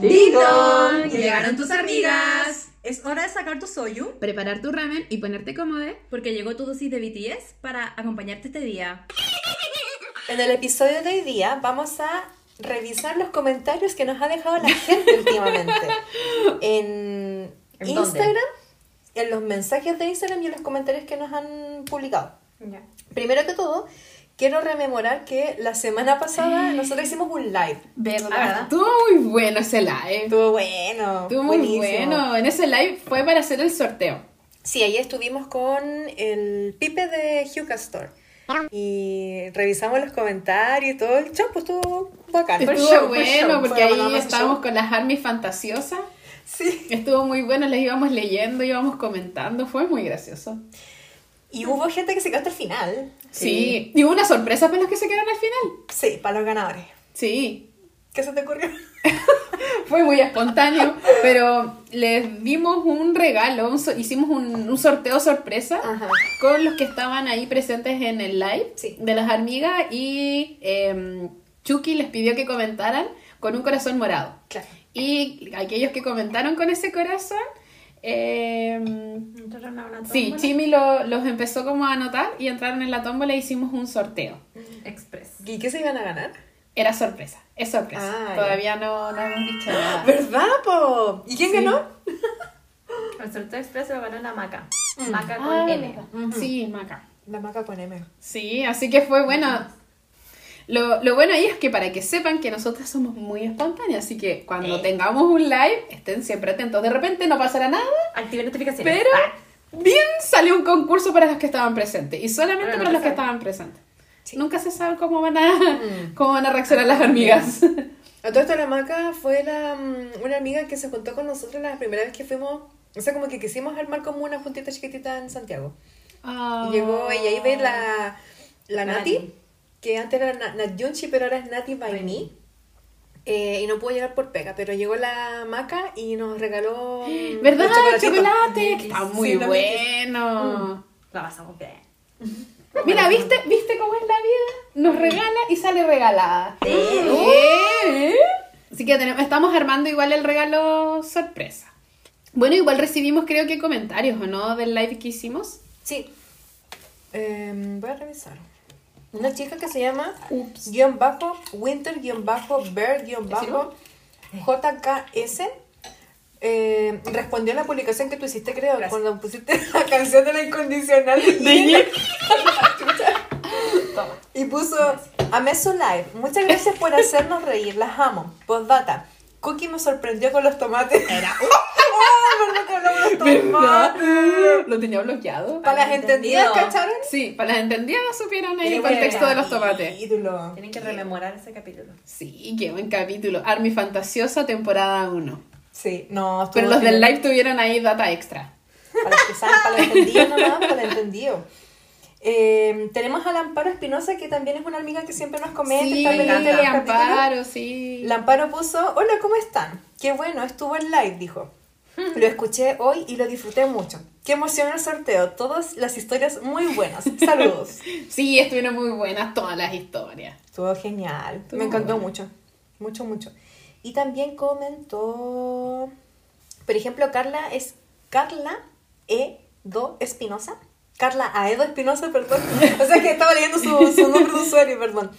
¡Ding Llegaron tus amigas. Es hora de sacar tu soyu. Preparar tu ramen y ponerte cómodo. Porque llegó tu dosis de BTS para acompañarte este día. En el episodio de hoy día vamos a revisar los comentarios que nos ha dejado la gente últimamente. En, ¿En Instagram, en los mensajes de Instagram y en los comentarios que nos han publicado. Primero que todo, quiero rememorar que la semana pasada nosotros hicimos un live. ¿Verdad? Estuvo muy bueno ese live. Estuvo bueno. Estuvo muy buenísimo. bueno. En ese live fue para hacer el sorteo. Sí, ahí estuvimos con el Pipe de Hugh Store. Y revisamos los comentarios y todo el show, pues estuvo bacán. Estuvo show, bueno show. porque ahí estábamos show. con las armies fantasiosas. Sí. Estuvo muy bueno, les íbamos leyendo, íbamos comentando. Fue muy gracioso. Y hubo gente que se quedó hasta el final. Sí. Y hubo una sorpresa para los que se quedaron al final. Sí, para los ganadores. Sí. ¿Qué se te ocurrió? Fue muy espontáneo, pero les dimos un regalo, un so- hicimos un, un sorteo sorpresa Ajá. con los que estaban ahí presentes en el live Sí. de las hormigas y eh, Chucky les pidió que comentaran con un corazón morado. Claro. Y aquellos que comentaron con ese corazón, eh, sí, Chimi lo- los empezó como a anotar y entraron en la tómbola e hicimos un sorteo. Express. ¿Y qué se iban a ganar? Era sorpresa, es sorpresa. Ah, ya. Todavía no, no hemos dicho nada. ¿Verdad, po? ¿Y quién Sí. ganó? El sorteo express lo ganó la Maca. Mm. Maca con Ah, M. Sí, Maca. La maca con M. Sí, así que fue bueno. Lo, lo bueno ahí es que para que sepan que nosotras somos muy espontáneas, así que cuando Sí. tengamos un live, estén siempre atentos. De repente no pasará nada, Active notificaciones. pero Ah, bien salió un concurso para los que estaban presentes y solamente no para los que estaban presentes. Sí. Nunca se sabe cómo van a, Mm. cómo van a reaccionar las hormigas. A todo esto, la maca fue la, mm, una amiga que se juntó con nosotros la primera vez que fuimos. O sea, como que quisimos armar como una juntita chiquitita en Santiago. Y llegó ella y ve la, la Nati, Nati. Que antes era Na- Nat Yunchi, pero ahora es Nati by By me. Eh, y no pudo llegar por pega, pero llegó la maca y nos regaló. mm, ¿Verdad? chocolatitos. Chocolate, que está muy bueno. La pasamos bien. Mira, ¿viste, ¿viste cómo es la vida? Nos regala y sale regalada. Sí. ¿Eh? Así que tenemos, estamos armando igual el regalo sorpresa. Bueno, igual recibimos creo que comentarios, ¿o no? Del live que hicimos. Sí. Em, voy a revisar. Una chica que se llama Ups. guion bajo winter guion bajo bear guion bajo jks eh, respondió a la publicación que tú hiciste creo Gracias. cuando pusiste la canción de la incondicional de y puso amé su live. Muchas gracias por hacernos reír. Las amo. Postdata Cookie me sorprendió con los tomates era oh, verdad que hablamos de los tomates Lo tenía bloqueado. para las entendidas. ¿cacharon? Sí, para las entendidas supieron ahí el contexto de los tomates. Ídolo. Tienen que rememorar ese capítulo. Sí, qué buen capítulo. Army Fantasiosa, temporada 1. Sí, no, Pero los del live tuvieron ahí data extra. Para los que saben, para los entendidos nomás, para los entendidos. Eh, tenemos a la Amparo Espinosa, que también es una amiga que siempre nos comenta. Sí, está pendiente de los capítulos. Amparo, sí. La Amparo puso, hola, ¿cómo están? Qué bueno, estuvo en live, dijo. Lo escuché hoy y lo disfruté mucho. Qué emoción el sorteo, todas las historias muy buenas. Saludos. Sí, estuvieron muy buenas todas las historias. Estuvo genial, Estuvo me encantó bueno. mucho, mucho, mucho. Y también comentó, por ejemplo, Carla es Carla E2 Espinosa. Carla Aedo Espinosa, perdón. O sea que estaba leyendo su, su nombre de usuario, perdón.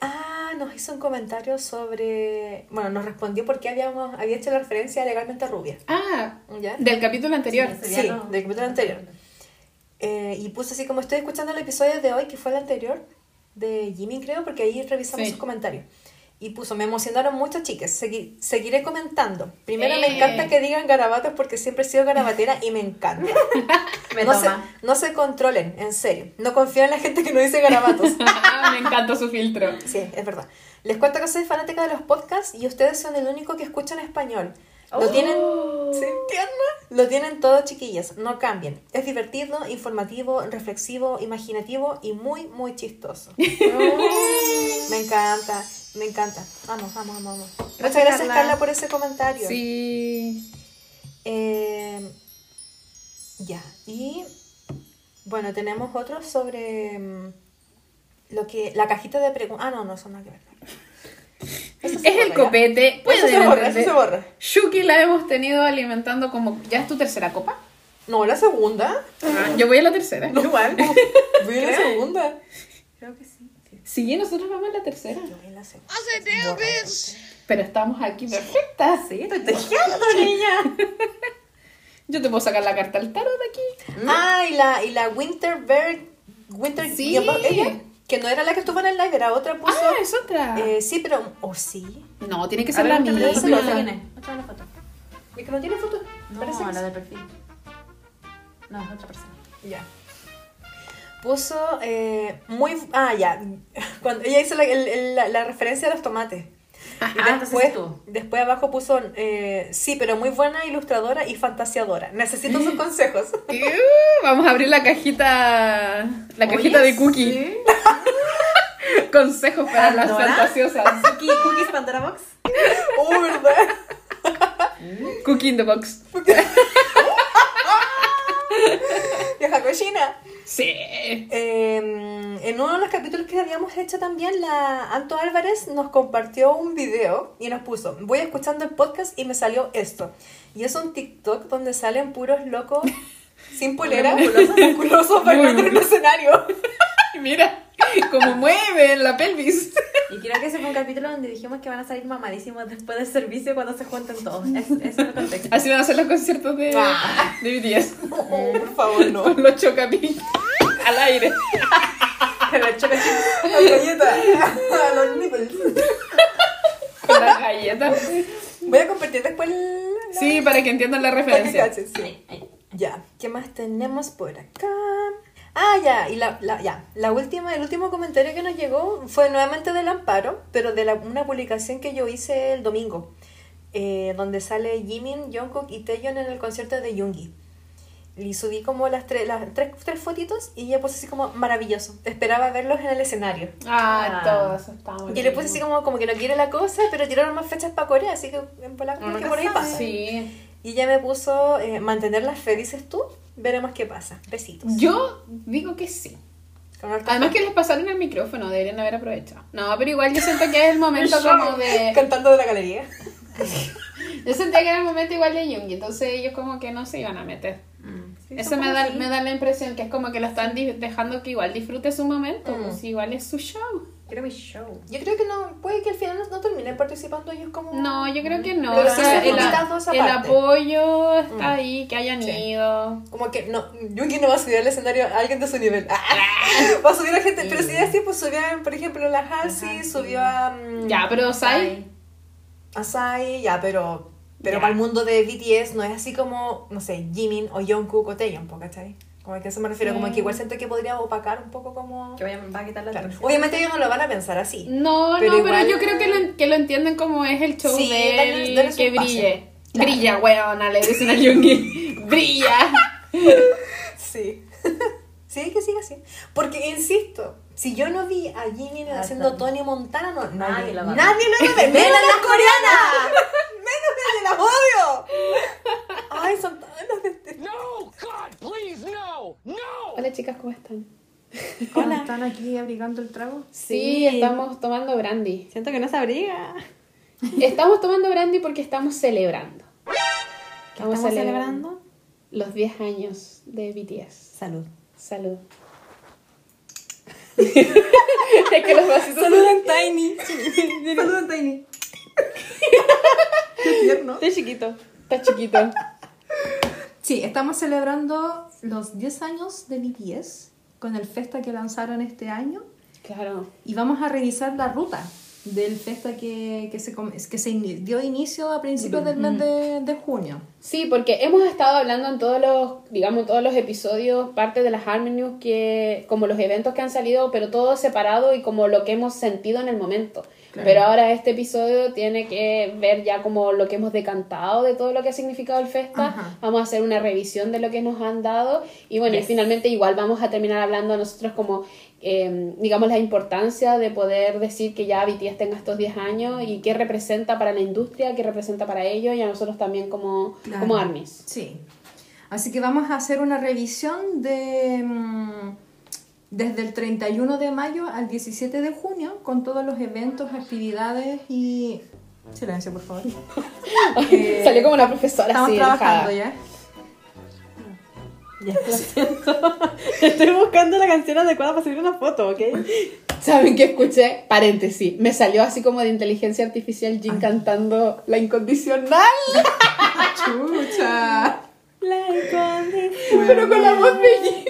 Ah, nos hizo un comentario sobre, bueno, nos respondió porque habíamos, había hecho la referencia a legalmente rubia. Ah, ¿Ya? del capítulo anterior. Sí, Sí, no- del capítulo anterior. Eh, y puso así como estoy escuchando el episodio de hoy, que fue el anterior, de Jimmy creo, porque ahí revisamos Sí. sus comentarios. Y puso, me emocionaron mucho, chicas. Segui- seguiré comentando. Primero Eh. me encanta que digan garabatos porque siempre he sido garabatera y me encanta. Me no, se, no se controlen, en serio. No confío en la gente que no dice garabatos. Me encantó su filtro. sí, es verdad. Les cuento que soy fanática de los podcasts y ustedes son el único que escucha en español. Lo Oh. tienen... Lo tienen todo, chiquillas. No cambien. Es divertido, informativo, reflexivo, imaginativo y muy, muy chistoso. Me encanta, me encanta. Vamos, vamos, vamos. vamos. Muchas gracias, Carla. Carla, por ese comentario. Sí. Eh, ya, y bueno, tenemos otro sobre mm, lo que la cajita de preguntas. Ah, no, no, son nada que ver. Es el copete. Eso se borra, eso se borra. Shuki la hemos tenido alimentando como. ¿Ya es tu tercera copa? No, la segunda. Ah, yo voy a la tercera. No, igual. Voy a la segunda. Creo que sí. Sí, nosotros vamos a la tercera. Yo voy a la segunda. Pero estamos aquí perfectas. Sí, estoy tejiendo, niña. Yo te puedo sacar la carta al tarot de aquí. Ah, y la, y la Winterberg. Winter. Sí. ella, que no era la que estuvo en el live, era otra puso. Ah, es otra. eh, sí, pero. ¿O sí? no, tiene que ser ver, la misma. quién es. Muéstrame la foto. ¿Y que no tiene foto? No, la del perfil. No, es otra persona. Ya. Puso eh, muy. Ah, ya. Cuando ella hizo la, el- la- la referencia a los tomates. Y entonces después, después abajo puso, eh, sí, pero muy buena ilustradora y fantasiadora. Necesito sus consejos. Uh, vamos a abrir la cajita. La Oye, cajita de cookie. sí. Consejos para las fantasiosas. Cookie- Cookies Pandora Box. Oh, ¿verdad? Cookie in the box. Vieja cochina. Sí. Eh, en uno de los capítulos que habíamos hecho también, la Anto Álvarez nos compartió un video y nos puso, voy escuchando el podcast y me salió esto. Y es un TikTok donde salen puros locos sin polera, musculosos bailando en el escenario. Mira, cómo mueven la pelvis. Y creo que ese fue un capítulo donde dijimos que van a salir mamadísimos después del servicio cuando se junten todos. Es, es el contexto. Así van a ser los conciertos de, Ah. de BTS. Oh, por favor, no. Con los chocapi al aire. Pero el choque La galleta. A los nipples. Con las galletas. Voy a compartir después el... Sí, para que entiendan la referencia. sí. Ya, ¿qué más tenemos por acá? Ah, ya, y la, la- ya, la última, el último comentario que nos llegó fue nuevamente del Amparo, pero de la- una publicación que yo hice el domingo, eh, donde sale Jimin, Jungkook y Taeyeon en el concierto de Yoongi. Y subí como las, tres las tres, tres fotitos y ella puso así como maravilloso. Esperaba verlos en el escenario. Ah, Ah. todo eso está muy Y le puse así como, como que no quiere la cosa, pero tiraron más fechas para Corea, así que en volar como Uno que por ahí pasa. Sí. Y ella me puso eh, mantenerlas felices tú. Veremos qué pasa. Besitos. Yo digo que sí. Además que les pasaron el micrófono, deberían haber aprovechado. No, pero igual yo siento que es el momento como de... Cantando de la galería. Yo sentía que era el momento igual de Jung, entonces ellos como que no se iban a meter. Eso me da, me da la impresión que es como que lo están dejando que igual disfrute su momento, Mm. pues igual es su show. Quiero mi show. Yo creo que no, puede que al final no, no terminen participando ellos como... No, yo creo que no. Pero o sí sea, son el, apoyo está Mm. ahí, que hayan Sí. ido. Como que no, Jungi no va a subir al escenario a alguien de su nivel. va a subir a gente, pero si es así, pues subió, a, por ejemplo, a la Halsey, subió a... mm, Ya, pero Sai, A Psy, ya, pero... Pero Ya. para el mundo de BTS no es así como, no sé, Jimin o Jungkook o Taeyeon, ¿cachai? Como que a eso me refiero, Sí. como que igual siento que podría opacar un poco como... Que vaya, va a quitar la Claro. Obviamente ellos no lo van a pensar así. no, Pero no, igual- pero yo creo que lo, que lo entienden como es el show Sí, de dale- él, dale su que brille. Claro. Brilla, weona, le dicen a Jungi. Brilla. Sí. sí, que siga así. Porque, insisto, si yo no vi a Jimin Ah, haciendo. Tony Montana, no, nadie, Nadie lo va a ver. nadie lo va a ver. ¡Menos las coreanas! ¡Menos que las odio! ¡Ay, son tan las de- No, God, please, no, no! Hola chicas, ¿cómo están? Hola. ¿Están aquí abrigando el trago? Sí, estamos tomando brandy. Siento que no se abriga. Estamos tomando brandy porque estamos celebrando. ¿Qué estamos celebrando? Los 10 años de BTS. Salud. Salud. es que los vasitos Saludan Tiny. Saludan Tiny. Qué tierno. Está chiquito. Está chiquito. Sí, estamos celebrando los 10 años de BTS con el Festa que lanzaron este año Claro. y vamos a revisar la ruta del Festa que, que, se, que se dio inicio a principios del mes de, de junio. Sí, porque hemos estado hablando en todos los, digamos, todos los episodios, parte de las Harmony News, que, como los eventos que han salido, pero todo separado y como lo que hemos sentido en el momento. Claro. Pero ahora este episodio tiene que ver ya como lo que hemos decantado de todo lo que ha significado el Festa. Ajá. Vamos a hacer una revisión de lo que nos han dado y bueno, y finalmente igual vamos a terminar hablando nosotros como, eh, digamos, la importancia de poder decir que ya BTS tenga estos 10 años y qué representa para la industria, qué representa para ellos y a nosotros también como, Claro. como ARMYs. Sí. Así que vamos a hacer una revisión de, mm, desde el 31 de mayo al 17 de junio con todos los eventos, actividades y... Silencio, por favor. Eh, Salió como una profesora Estamos así, trabajando ya. Ya, lo siento. Estoy buscando la canción adecuada para subir una foto, ¿ok? ¿Saben qué escuché? Paréntesis. Me salió así como de inteligencia artificial Jin cantando La Incondicional, ¡Chucha! La incondicional. pero con la voz de Jin.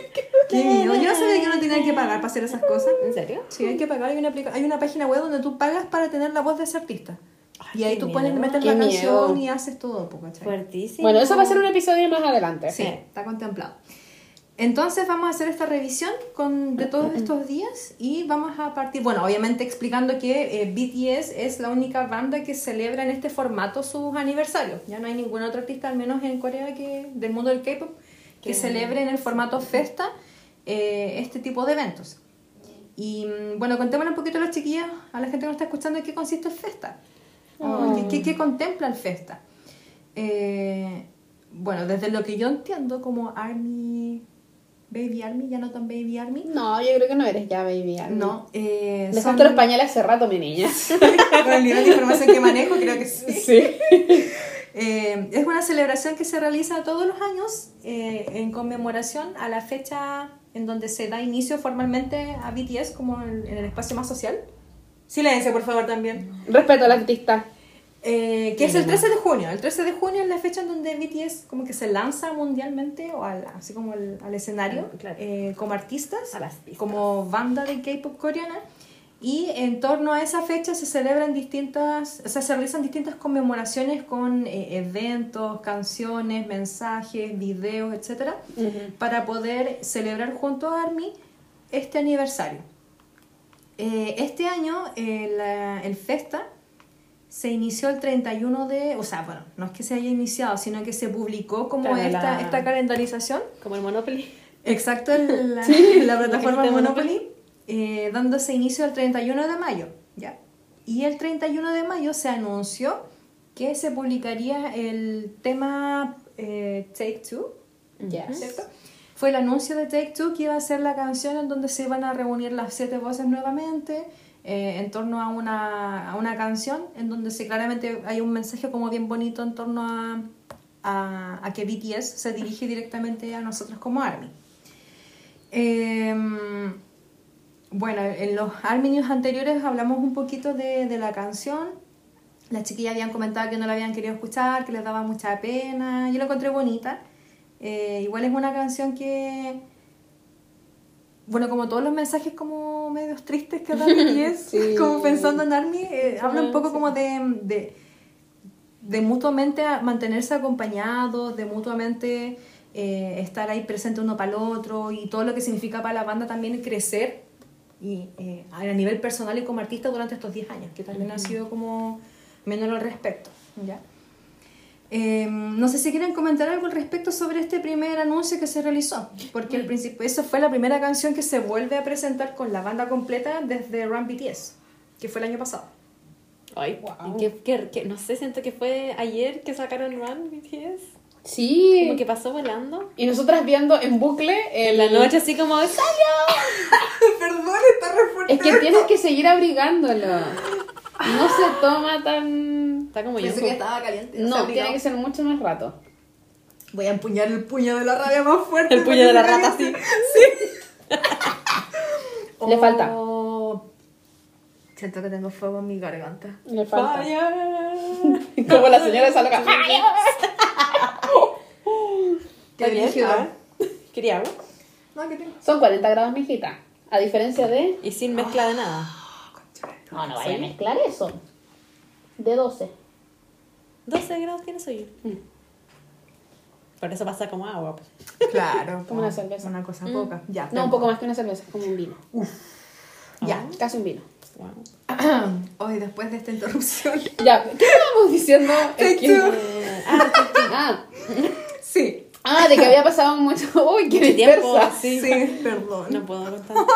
Qué miedo. Yo no sabía que uno tenía que pagar para hacer esas cosas. ¿En serio? Sí, hay que pagar. Hay una, aplica- hay una página web donde tú pagas para tener la voz de ese artista. y ahí tú pones, miedo. metes Qué la miedo. canción y haces todo. Fuertísimo. Bueno, eso va a ser un episodio más adelante. Sí, está contemplado. Entonces vamos a hacer esta revisión con, de todos estos días y vamos a partir, bueno, obviamente explicando que eh, BTS es la única banda que celebra en este formato sus aniversarios. Ya no hay ningún otro artista, al menos en Corea, que del mundo del K-pop, que celebre en el formato festa eh, este tipo de eventos. Y mm, bueno, contémosle un poquito a las chiquillas, a la gente que nos está escuchando, en qué consiste el festa. O ¿Qué, qué, qué contempla el festa? Eh, bueno, desde lo que yo entiendo como Army, Baby Army, ya no tan Baby Army. No, yo creo que no eres ya baby. Army. No, eh, son- Dejaste los pañales hace rato, mi niña. con el nivel de información que manejo, creo que sí. Sí. Eh, es una celebración que se realiza todos los años eh, en conmemoración a la fecha en donde se da inicio formalmente a BTS como en, en el espacio más social. Silencio, por favor, también. Respeto al artista. Eh, que es el 13 de junio. El 13 de junio es la fecha en donde BTS como que se lanza mundialmente o al- así como al, al escenario claro. como artistas, como banda de K-pop coreana. Y en torno a esa fecha se celebran distintas, o sea, se realizan distintas conmemoraciones con eh, eventos, canciones, mensajes, videos, etcétera, para poder celebrar junto a ARMY este aniversario. Eh, este año eh, la- el Festa se inició el 31 de, o sea, bueno, no es que se haya iniciado, sino que se publicó como esta, esta calendarización. Como el Monopoly. Exacto, en la, la plataforma de Monopoly, eh, dándose inicio el 31 de mayo, ¿ya? Y el 31 de mayo se anunció que se publicaría el tema eh, Take Two, Yes. ¿cierto? Fue el anuncio de Take Two que iba a ser la canción en donde se iban a reunir las siete voces nuevamente eh, en torno a una, a una canción en donde se claramente hay un mensaje como bien bonito en torno a, a, a que BTS se dirige directamente a nosotros como ARMY. Em, bueno, en los ARMY News anteriores hablamos un poquito de, de la canción. Las chiquillas habían comentado que no la habían querido escuchar, que les daba mucha pena. Yo la encontré bonita. Eh, igual es una canción que, bueno, como todos los mensajes como medios tristes que da Sí. como pensando en ARMY, eh, habla un poco como de, de, de mutuamente mantenerse acompañados, de mutuamente eh, estar ahí presente uno para el otro y todo lo que significa para la banda también crecer y eh, a nivel personal y como artista durante estos 10 años, que también ha sido como menos al respecto. ¿ya? Eh, no sé si quieren comentar algo al respecto sobre este primer anuncio que se realizó, porque al principio eso fue la primera canción que se vuelve a presentar con la banda completa desde Run BTS, que fue el año pasado. Ay, Wow. que, que- que- no sé, siento que fue ayer que sacaron Run BTS. Sí. Como que pasó volando. Y nosotras viendo en bucle En la noche así como, ¡salió! Perdón, está re fuerte. Es que tienes que seguir abrigándolo. No se toma tan... Está como yo. Pensé que estaba caliente. No, tiene que ser mucho más rato. Voy a empuñar el puño de la rabia más fuerte. El puño de la rata, sí. Le falta. Oh. Siento que tengo fuego en mi garganta. Le falta. Fire. Como la señora loca. Qué bien, ah. ¿Quería agua? No. Son 40 grados, mijita. A diferencia de... Y sin mezcla de nada. No, no vaya a mezclar eso. De 12. 12 grados tiene soy Mm. Por eso pasa como agua. pues. Claro. Como una cerveza. Una cosa poca. Ya. No, un poco más que una cerveza, es como un vino. Ya. Casi un vino. Wow. Hoy, después de esta interrupción. Ya, ¿qué estábamos diciendo? Es que- two. Ah, ah, Sí. ah, de que había pasado mucho. Uy, qué Mucho tiempo, sí. Sí, perdón. No puedo contar.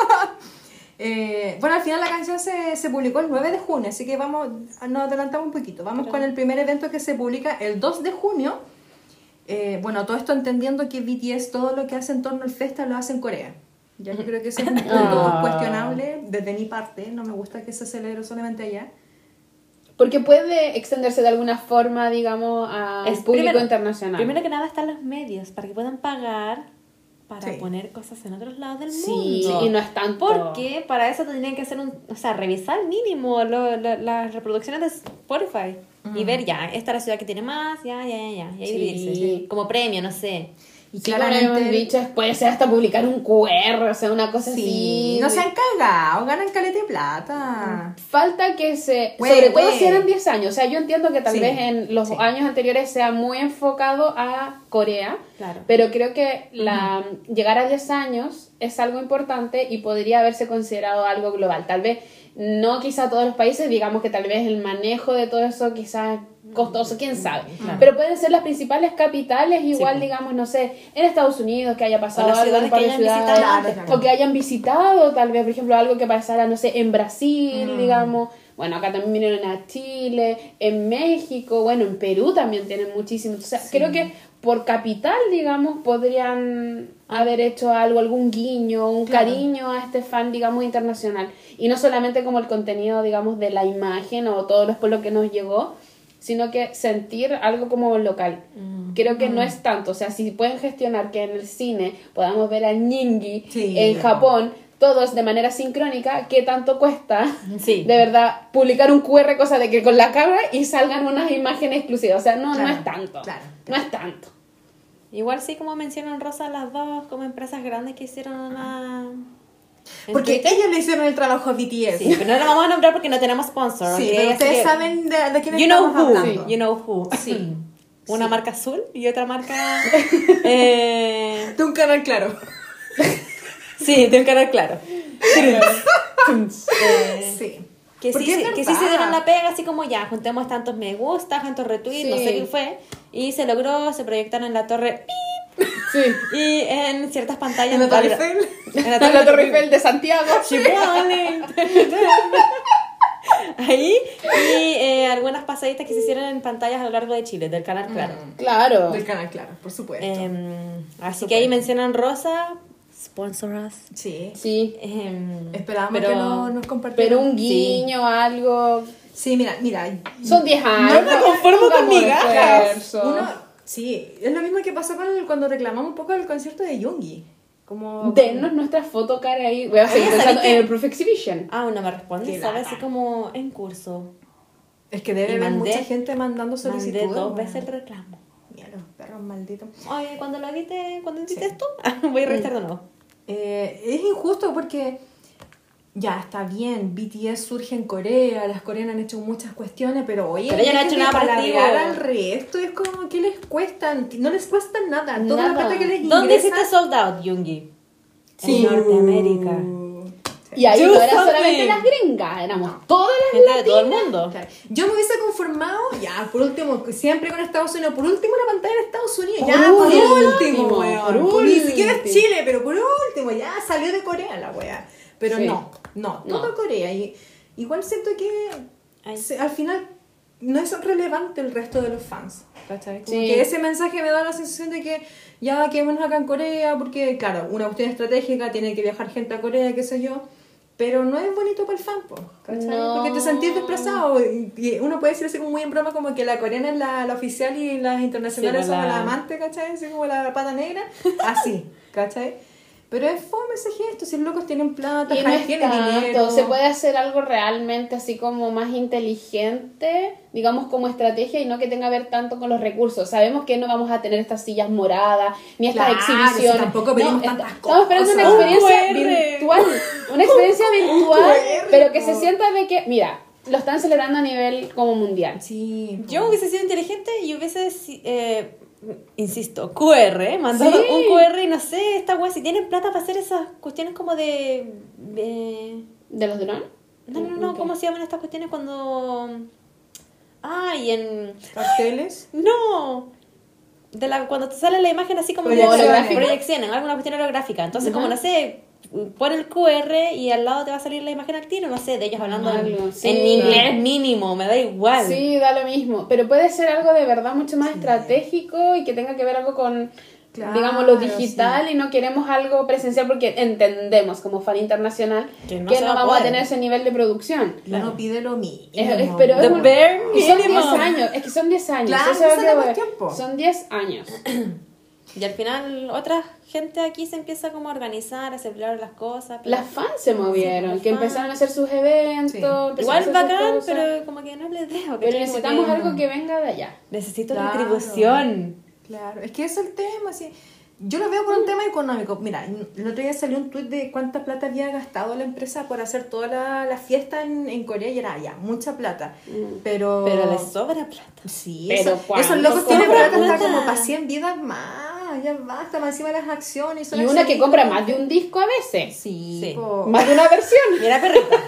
Eh, bueno, al final la canción se, se publicó el 9 de junio, así que vamos, nos adelantamos un poquito. Vamos con el primer evento que se publica el 2 de junio. Eh, bueno, todo esto entendiendo que BTS todo lo que hace en torno al festa lo hace en Corea. Ya yo creo que ese es un punto cuestionable desde mi parte. No me gusta que se celebre solamente allá. Porque puede extenderse de alguna forma, digamos, al Es público primero- internacional. Primero que nada están los medios para que puedan pagar para Sí. poner cosas en otros lados del Sí, mundo. y no es tanto. Porque para eso tendrían que hacer un, o sea, revisar mínimo lo- lo- las reproducciones de Spotify y ver ya, esta es la ciudad que tiene más, ya, ya, ya, ya, y ahí Sí. dividirse. Como premio, no sé. Y Sí, hemos dicho, puede ser hasta publicar un QR, o sea, una cosa Sí, así. no se han cagado, ganan caleta de plata. Falta que se... Sobre todo si eran 10 años. O sea, yo entiendo que tal Sí, vez en los años anteriores sea muy enfocado a Corea. Claro. Pero creo que la, llegar a 10 años es algo importante y podría haberse considerado algo global. Tal vez no quizá todos los países, digamos que tal vez el manejo de todo eso quizás costoso, quién sabe. Pero pueden ser las principales capitales, igual digamos, no sé, en Estados Unidos que haya pasado O algo en par de ciudades, visitado o que hayan visitado, tal vez, por ejemplo, algo que pasara, no sé, en Brasil, digamos. Bueno, acá también vinieron a Chile, en México, bueno, en Perú también tienen muchísimos. O sea, creo que por capital, digamos, podrían haber hecho algo, algún guiño, un cariño a este fan, digamos, internacional. Y no solamente como el contenido, digamos, de la imagen o todo después lo que nos llegó, sino que sentir algo como local. Creo que no es tanto, o sea, si pueden gestionar que en el cine podamos ver a Nyingi Sí. en Japón, todos de manera sincrónica, ¿qué tanto cuesta? Sí. De verdad, publicar un QR, cosa de que con la cámara y salgan unas imágenes exclusivas. O sea, no, no es tanto. claro. No es tanto. Igual sí, como mencionan Rosa, las dos como empresas grandes que hicieron una... Porque ellos le hicieron el trabajo a BTS. Sí, pero no lo vamos a nombrar porque no tenemos sponsor. Sí, ustedes saben de, de quién You know estamos who. hablando. You know who. Sí. Una marca azul y otra marca. eh, De un canal claro. sí, de un canal claro. Eh, Sí. Que sí, que sí se dieron la pega, así como ya, juntemos tantos me gusta, tantos retweets, no Sí. sé qué fue. Y se logró, se proyectaron en la torre ¡pip! Sí. y en ciertas pantallas. En la Torre Eiffel. En la La Torre Eiffel de Santiago. Chihuahua. Ahí y eh, algunas pasaditas que se hicieron en pantallas a lo largo de Chile, del canal Claro. Claro. Del canal claro, por supuesto. Em, así que ahí mencionan Rosa, sponsor us. sí. Sí. Em, Esperábamos pero- que no nos compartieran. Pero un guiño, algo. Sí, mira, mira. Son 10 años. No me conformo con migajas. Uno, sí, es lo mismo que pasó con el- cuando reclamamos un poco del concierto de Yungi. Como... Denos nuestra foto cara ahí. Voy a seguir pensando ¿sabes en el Proof Exhibition. Ah, no me responde, ¿sabes? Así como en curso. Es que debe Y haber mandé- mucha gente mandando Mandé solicitudes. dos weón. veces el reclamo. Mira, los perros malditos. Oye, cuando lo edite, cuando edites tú, voy a revisar de nuevo. Eh, es injusto porque ya está bien, BTS surge en Corea, las coreanas han hecho muchas cuestiones, pero oye, Pero ella no ha dejen hecho nada productivo. al resto, es como que les cuestan, no les cuesta nada, toda la plata que les ¿Dónde ingresa. hiciste sold out, Yungi? Sí. En Norteamérica. Y ahí no eran solamente las gringas, éramos todas las Gente de todo el mundo. Claro. Yo me hubiese conformado, ya, por último, siempre con Estados Unidos, por último la pantalla de Estados Unidos, Por ya, por último, último, weón. por Por- Ni siquiera es último. Chile, pero por último, ya salió de Corea la wea. Pero Sí. no, no, No. todo Corea. Y igual siento que se- al final no es relevante el resto de los fans. ¿cachai? Como Sí. que ese mensaje me da la sensación de que ya quedémonos acá en Corea, porque claro, una cuestión estratégica, tiene que viajar gente a Corea, qué sé yo. Pero no es bonito para el fan, po, ¿cachai? No. Porque te sentís desplazado. Y y uno puede decir así como muy en broma, como que la coreana es la, la oficial y las internacionales Sí, son la- la amante, ¿cachai? Así como la pata negra. Así, ¿cachai? Pero es fome ese gesto, si los locos tienen plata, Y no Hype es tiene tanto, dinero. se puede hacer algo realmente así como más inteligente, digamos como estrategia y no que tenga que ver tanto con los recursos. Sabemos que no vamos a tener estas sillas moradas, ni estas Claro, exhibiciones. si tampoco pedimos No, tantas Estamos esperando una cosas. experiencia Un virtual, una experiencia virtual, pero que se sienta de que, mira, lo están celebrando a nivel como mundial. Sí. Yo hubiese sido inteligente y hubiese, eh, insisto, QR, mandado Sí. un QR y no sé, esta wea, si tienen plata para hacer esas cuestiones como de... de- ¿De los drones? no, no, no, Ok. ¿cómo se llaman estas cuestiones cuando... Ay, en... Carteles. No. De la, cuando te sale la imagen así como Proyecciones. Proyecciones, alguna cuestión holográfica. Entonces, como no sé, pon el QR y al lado te va a salir la imagen al tiro, no sé, de ellos hablando en, sí. en inglés mínimo, me da igual. Sí, da lo mismo. Pero puede ser algo de verdad mucho más estratégico y que tenga que ver algo con Claro, digamos, lo digital y no queremos algo presencial porque entendemos como fan internacional Que que no no, se va vamos a tener ese nivel de producción. Uno pide lo mismo. Es- es- pero The es un- son 10 minimum. años, es que son 10 años. Claro, eso es esa lo es la que voy. cuestión, po. Son 10 años. Y al final otra gente aquí se empieza como a organizar, a celebrar las cosas. pero- Las fans se movieron, las que fans. empezaron a hacer sus eventos. Sí. Igual bacán, pero como que no les dejo. Pero necesitamos algo que venga de allá. Necesito Claro. retribución. Claro, es que ese es el tema, sí. Yo lo veo por un tema económico. Mira, el otro día salió un tuit de cuánta plata había gastado la empresa por hacer toda la, la fiesta en, en Corea y era ya, mucha plata. Pero... Pero les sobra plata. Sí, Pero eso- ¿cuánto esos locos tienen plata? como para 100 vidas más. Ya basta, más encima las acciones. son Y una que compra más de un disco a veces. Sí. Más de una versión. Mira, perrita.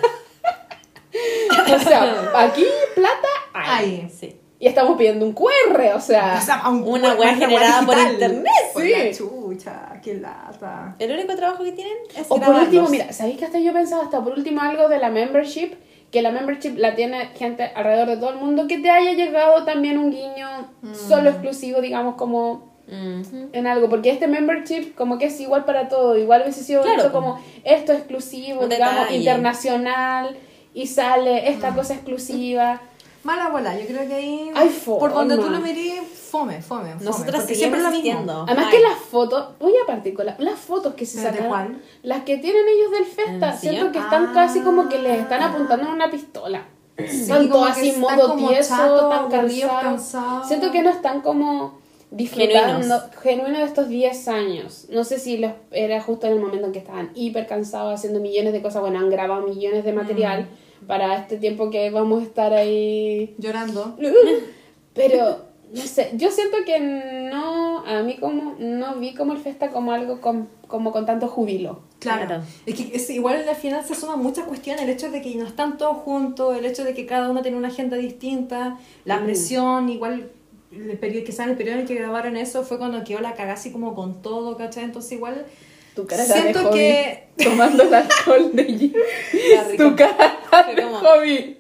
O sea, aquí plata hay. Ay. sí. Y estamos pidiendo un QR, o sea. O sea, un- Una wea generada por internet, Por sí. la chucha, qué lata. El único trabajo que tienen es O por grabarlos. último, mira, ¿sabéis que hasta yo pensaba hasta por último algo de la membership? Que la membership la tiene gente alrededor de todo el mundo, que te haya llegado también un guiño solo exclusivo, digamos, como Ujú. en algo, porque este membership como que es igual para todo, igual hubiese sido Claro, como esto exclusivo, digamos, detalle. internacional, y sale esta cosa exclusiva. Mala bola, yo creo que ahí. Ay. Por donde tú lo mirís, fome, fome. fome, Nosotras porque siempre lo mismo. insistiendo. Además Ay. que las fotos, voy a partir con la- las fotos que se ¿Pero de sacan, las que tienen ellos del Festa, ¿En siento que están Ah. casi como que les están apuntando en una pistola. están como todos que así modo tieso, tan cansados. Siento que no están como disfrutando Genuinos. genuino de estos 10 años. No sé si los, era justo en el momento en que estaban hiper cansados haciendo millones de cosas. Bueno, han grabado millones de material Mm. para este tiempo que vamos a estar ahí Llorando. pero, no sé, yo siento que no, a mí como, no vi como el festa como algo con, como con tanto júbilo. Claro. Claro. Es que es, igual al final se suman muchas cuestiones. El hecho de que no están todos juntos, el hecho de que cada uno tiene una agenda distinta, la presión, igual el periodo, quizás en el periodo en el que grabaron eso fue cuando quedó la cagada así como con todo, ¿cachai? Entonces igual Tu cara Siento de hobby, que- tomando el alcohol de rico. Tu cara Fue de como- hobby.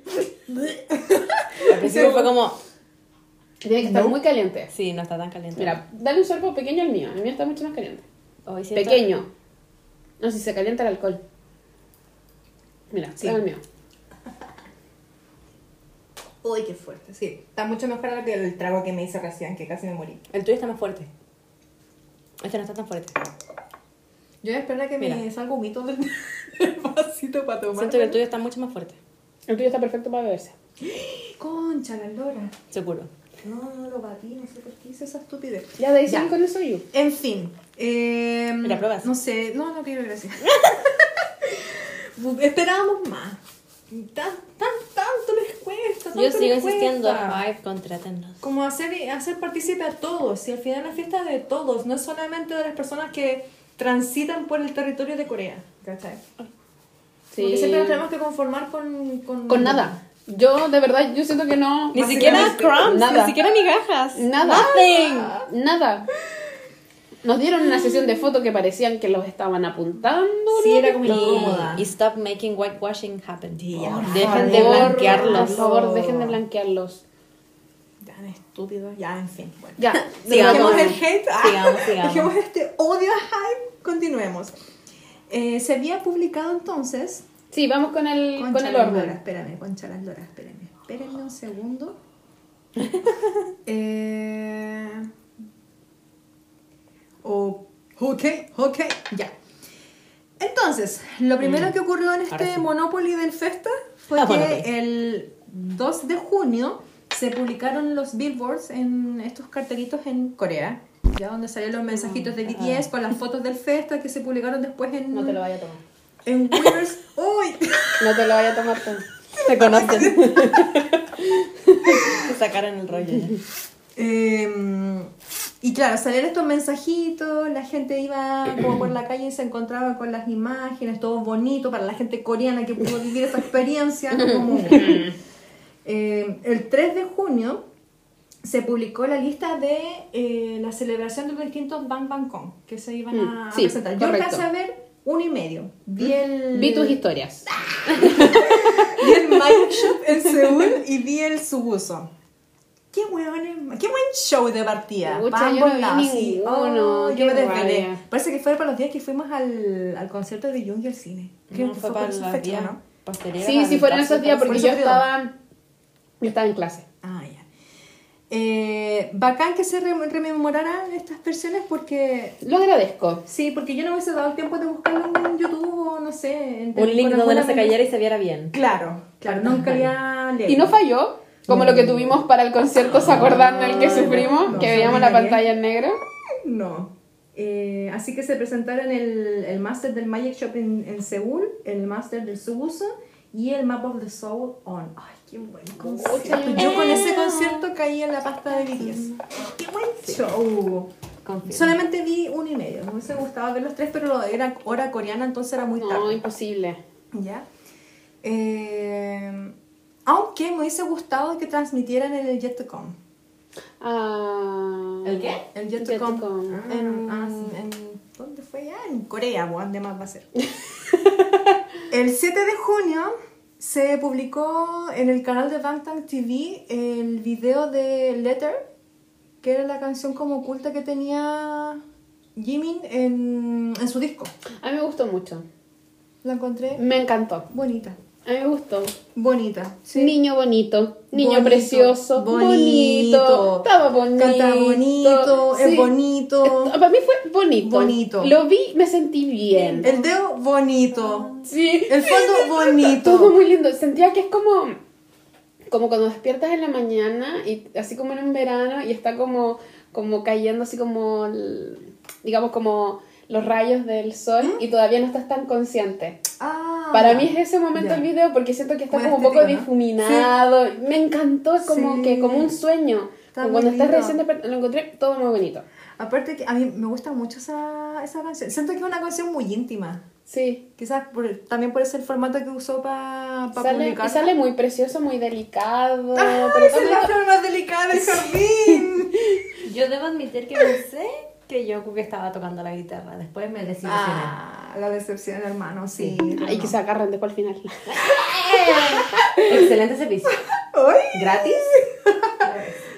Al principio fue como... Tiene que estar No. muy caliente. Sí, no está tan caliente. Mira, dale un sorbo pequeño al mío. El mío está mucho más caliente. Hoy siento- Pequeño. No, si se calienta el alcohol. Mira, sí. el mío. Uy, qué fuerte, sí. Está mucho mejor ahora que el trago que me hice recién, que casi me morí. El tuyo está más fuerte. Este no está tan fuerte. Yo voy a esperar a que me salga un mito del del vasito para tomar. Siento que el tuyo está mucho más fuerte. El tuyo está perfecto para beberse. Concha, la lora. Seguro. No, no lo batí, no sé por qué hice esa estupidez. Ya de ahí Ya. con el suyo. En fin. Eh, Mira, pruebas. No sé, no, no quiero, gracias. Esperábamos más. Tan, tan, tanto Yo sigo les insistiendo. Five, contrátennos. Como hacer, hacer partícipe a todos. Y al final la fiesta es de todos. No es solamente de las personas que transitan por el territorio de Corea. ¿Cachai? Porque siempre nos tenemos que conformar con... Con, Con nada. Yo, de verdad, yo siento que no. Ni siquiera crumbs, nada. ni siquiera migajas. Nada. Nothing. Nada. Nos dieron una sesión de fotos que parecían que los estaban apuntando. Sí, ¿no? era como incómoda. Y, stop making whitewashing happen. Por por Dejen favor. de Por blanquearlos. favor, dejen de blanquearlos. Tan estúpido. Ya, en fin. Bueno. Ya, Dejemos Sigamos. el hate. ah, Sigamos, sigamos. Dejemos este odio a hype. Continuemos. Eh, se había publicado entonces. Sí, vamos con el, con Concha el las Loras, orden. espérame, concha las loras, espérame. Espérenme un segundo. eh, o- ok, ok, ya. Entonces, lo primero que ocurrió en Mm. Este sí. Monopoly del Festa fue Ah, que el 2 de junio se publicaron los billboards en estos cartelitos en Corea, ya donde salían los mensajitos de BTS con las fotos del Festa que se publicaron después en, No te lo vaya a tomar. en Queers. ¡Uy! No te lo vaya a tomar tú. Se conocen. Se sacaron el rollo. ya. Eh, y claro, salían estos mensajitos, la gente iba como por la calle y se encontraba con las imágenes, todo bonito para la gente coreana que pudo vivir esa experiencia. ¿no? Como, eh, el 3 de junio se publicó la lista de eh, la celebración de los distintos Bang Bang Kong que se iban a, Mm, a sí, presentar. Yo correcto. alcancé a ver uno y medio. Vi el, Vi tus historias. vi el Magic Shop en Seúl y vi el Subuso. Qué hueones, qué buen show de partida. Pucha, Pa' yo no vi sí. ninguno, Oh, yo me desvelé. Parece que fue para los días que fuimos al, al concierto de Jung y al cine. Creo No, que fue por para esa los fecha, días ¿no? posteriores Sí, sí fueron esos días porque Por yo estaba, yo estaba en clase. Ah, ya. Eh, bacán que se rem- rememoraran estas versiones porque Lo agradezco. Sí, porque yo no hubiese dado el tiempo de buscarlo en YouTube o no sé. En Un link donde no se cayera y se viera bien. Claro, claro, nunca había leído. Y no falló, como lo que tuvimos para el concierto, ¿se acuerdan del que sufrimos? no, que veíamos la pantalla en negro. No. Eh, así que se presentaron el, el Master del Magic Shop en, en Seúl, el Master del Subuso y el Map of the Soul on. Ay, qué buen concierto. yo- con ese concierto caí en la pasta de BTS. Qué buen show. Solamente vi uno y medio. Me hubiese gustado ver los tres, pero era hora coreana, entonces era muy No, tarde. imposible. ¿Ya? Eh, aunque me hubiese gustado que transmitieran en el Jet to Come. Ah, ¿El qué? El Jet to Jet to Come. Come. En, Ah, en- ¿Dónde fue ya? En Corea, ¿dónde más va a ser? el 7 de junio se publicó en el canal de Bangtan TV el video de Letter, que era la canción como oculta que tenía Jimin en, en su disco. A mí me gustó mucho. La encontré Me encantó. bonita. A mí me gustó. Bonita. sí. Niño bonito, niño Bonito, precioso, bonito, estaba bonito. Canta bonito, es bonito. Para mí fue bonito. Bonito. Lo vi, me sentí bien. El dedo bonito. Sí. El fondo bonito. Todo muy lindo. Sentía que es como, como cuando despiertas en la mañana y así como en un verano y está como, como cayendo así como, digamos como los rayos del sol y todavía no estás tan consciente. Ah, Para mí es ese momento ya. el video porque siento que está Muy como un poco ¿no? difuminado. Me encantó, es como Sí. que como un sueño. Está cuando estás recién lo encontré todo muy bonito. Aparte que a mí me gusta mucho esa, esa canción. Siento que es una canción muy íntima. Sí. Quizás por- también por ese el formato que usó para Sale, y publicar. sale muy precioso, muy delicado. ¡Ah, pero esa es la flor más delicada del jardín! Yo debo admitir que pensé que yo que estaba tocando la guitarra. Después me desilusioné. ah, la decepción, hermano, sí. pero Ay, no. que se agarren después al final. Excelente servicio. ¡Ay! ¿Gratis?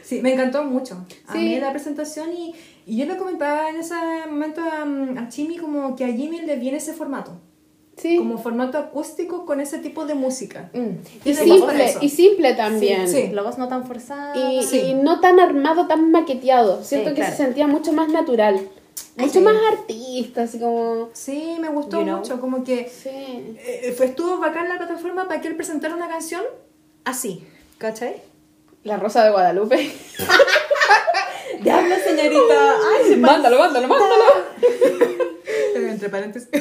Sí, me encantó mucho. A Sí. mí la presentación y, y yo le comentaba en ese momento a, a Chimi como que a Jimmy le viene ese formato. Sí. Como formato acústico con ese tipo de música. Mm. Y para simple, y simple también. Sí. La voz no tan forzada. Y, Sí. y no tan armado, tan maqueteado. Siento Sí, que claro. se sentía mucho más natural. Mucho Sí. más artista, así como... Sí, me gustó You know. mucho. Como que Sí. eh, fue, estuvo bacán la plataforma para que él presentara una canción así. ¿Cachai? La Rosa de Guadalupe. Diablo, señorita. Ay, mándalo, mándalo, mándalo. Pero entre paréntesis.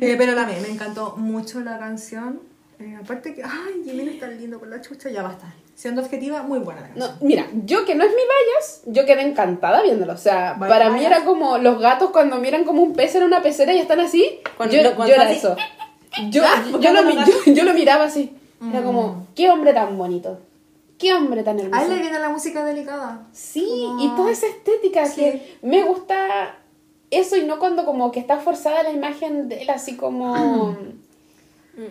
Eh, pero la me, me encantó mucho la canción. Eh, aparte que, ay, Jimmy es tan lindo con la chucha, ya basta. Siendo objetiva, muy buena la No, canción. mira, yo que no es mi bias, yo quedé encantada viéndolo. O sea, para mí era como los gatos cuando miran como un pez en una pecera y están así. Cuando- yo, lo- yo cuando era así- eso. Yo, lo, cuando mi- los yo, yo lo miraba así. Era como, qué hombre tan bonito. Qué hombre tan A hermoso. él le viene la música delicada. Sí, y toda esa estética Sí. que me gusta eso y no cuando como que está forzada la imagen de él así como...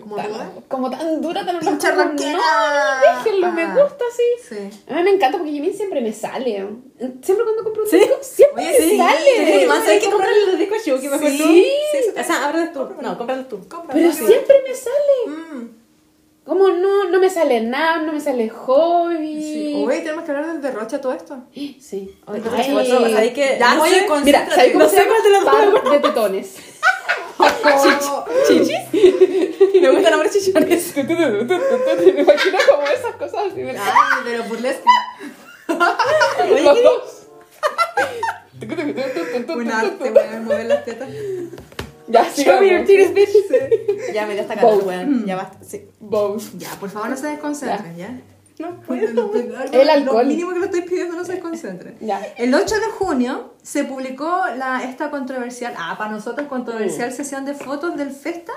Como tan, dura. como tan dura, tan como. No, déjenlo, me Ah. gusta así. Sí. A mí me encanta porque Jimin siempre me sale. Siempre cuando compro un disco, siempre Oye, me sí. sale. Sí, más hay que comprarle los discos Shuki, mejor Sí. tú. Sí, O sea, tú. No, cómpralos tú. Pero siempre me sale. Mm. Como no, no me sale nada, no me sale hobby. Sí. Oye, tenemos que hablar del derroche a todo esto. Sí. Oye, hay que- Ya, no oye, Mira, ¿sabes cómo No se sé llama? cuál de dos Par de tetones. Me gusta el nombre chichones. Me imagino como esas cosas así. Ay, pero burlesque. Los dos. Un arte, mover las tetas. Ya, Show me your titties, bitch. Ya me dio hasta ganas, weón. Ya basta. Sí. Bows. Ya, por favor, no se desconcentren, ¿ya? No El alcohol. Lo mínimo que lo estoy pidiendo, no se desconcentren. Ya. El 8 de junio se publicó la, esta controversial, ah, para nosotros Mm. controversial sesión de fotos del Festa,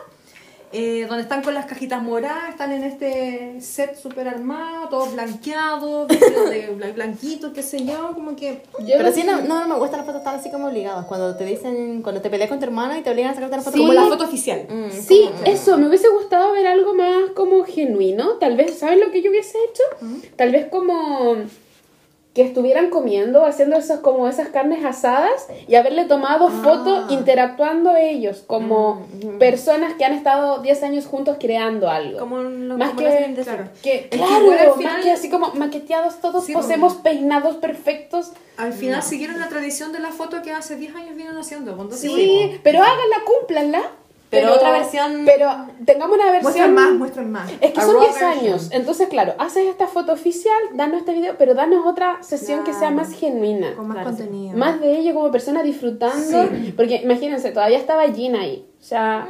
eh, donde están con las cajitas moradas, están en este set súper armado, todos blanqueados, vestidos de bla- blanquito, qué sé yo, como que... Yo Pero sí, no, no me gustan las fotos tan así como obligadas. Cuando te dicen, cuando te peleas con tu hermana y te obligan a sacarte una foto Sí. Como la foto oficial. Mm, Sí, como- eso, me hubiese gustado ver algo más como genuino. Tal vez, ¿sabes lo que yo hubiese hecho? Tal vez como que estuvieran comiendo, haciendo esas como esas carnes asadas y haberle tomado Ah. fotos interactuando ellos como Mm, personas que han estado 10 años juntos creando algo. Como lo, más como que, lo claro. que claro, más final- que así como maqueteados todos, Sí, posemos porque- peinados perfectos. Al final siguieron la tradición de la foto que hace 10 años vienen haciendo. Sí, pero háganla, cúmplanla. Pero otra versión- Pero tengamos una versión. muestren más, muestren más. Es que A son raw 10 version. años. Entonces, claro, haces esta foto oficial, danos este video, pero danos otra sesión que sea más genuina. Con más Claro, contenido. Más de ello como persona disfrutando. Porque imagínense, todavía estaba Gina ahí. O sea,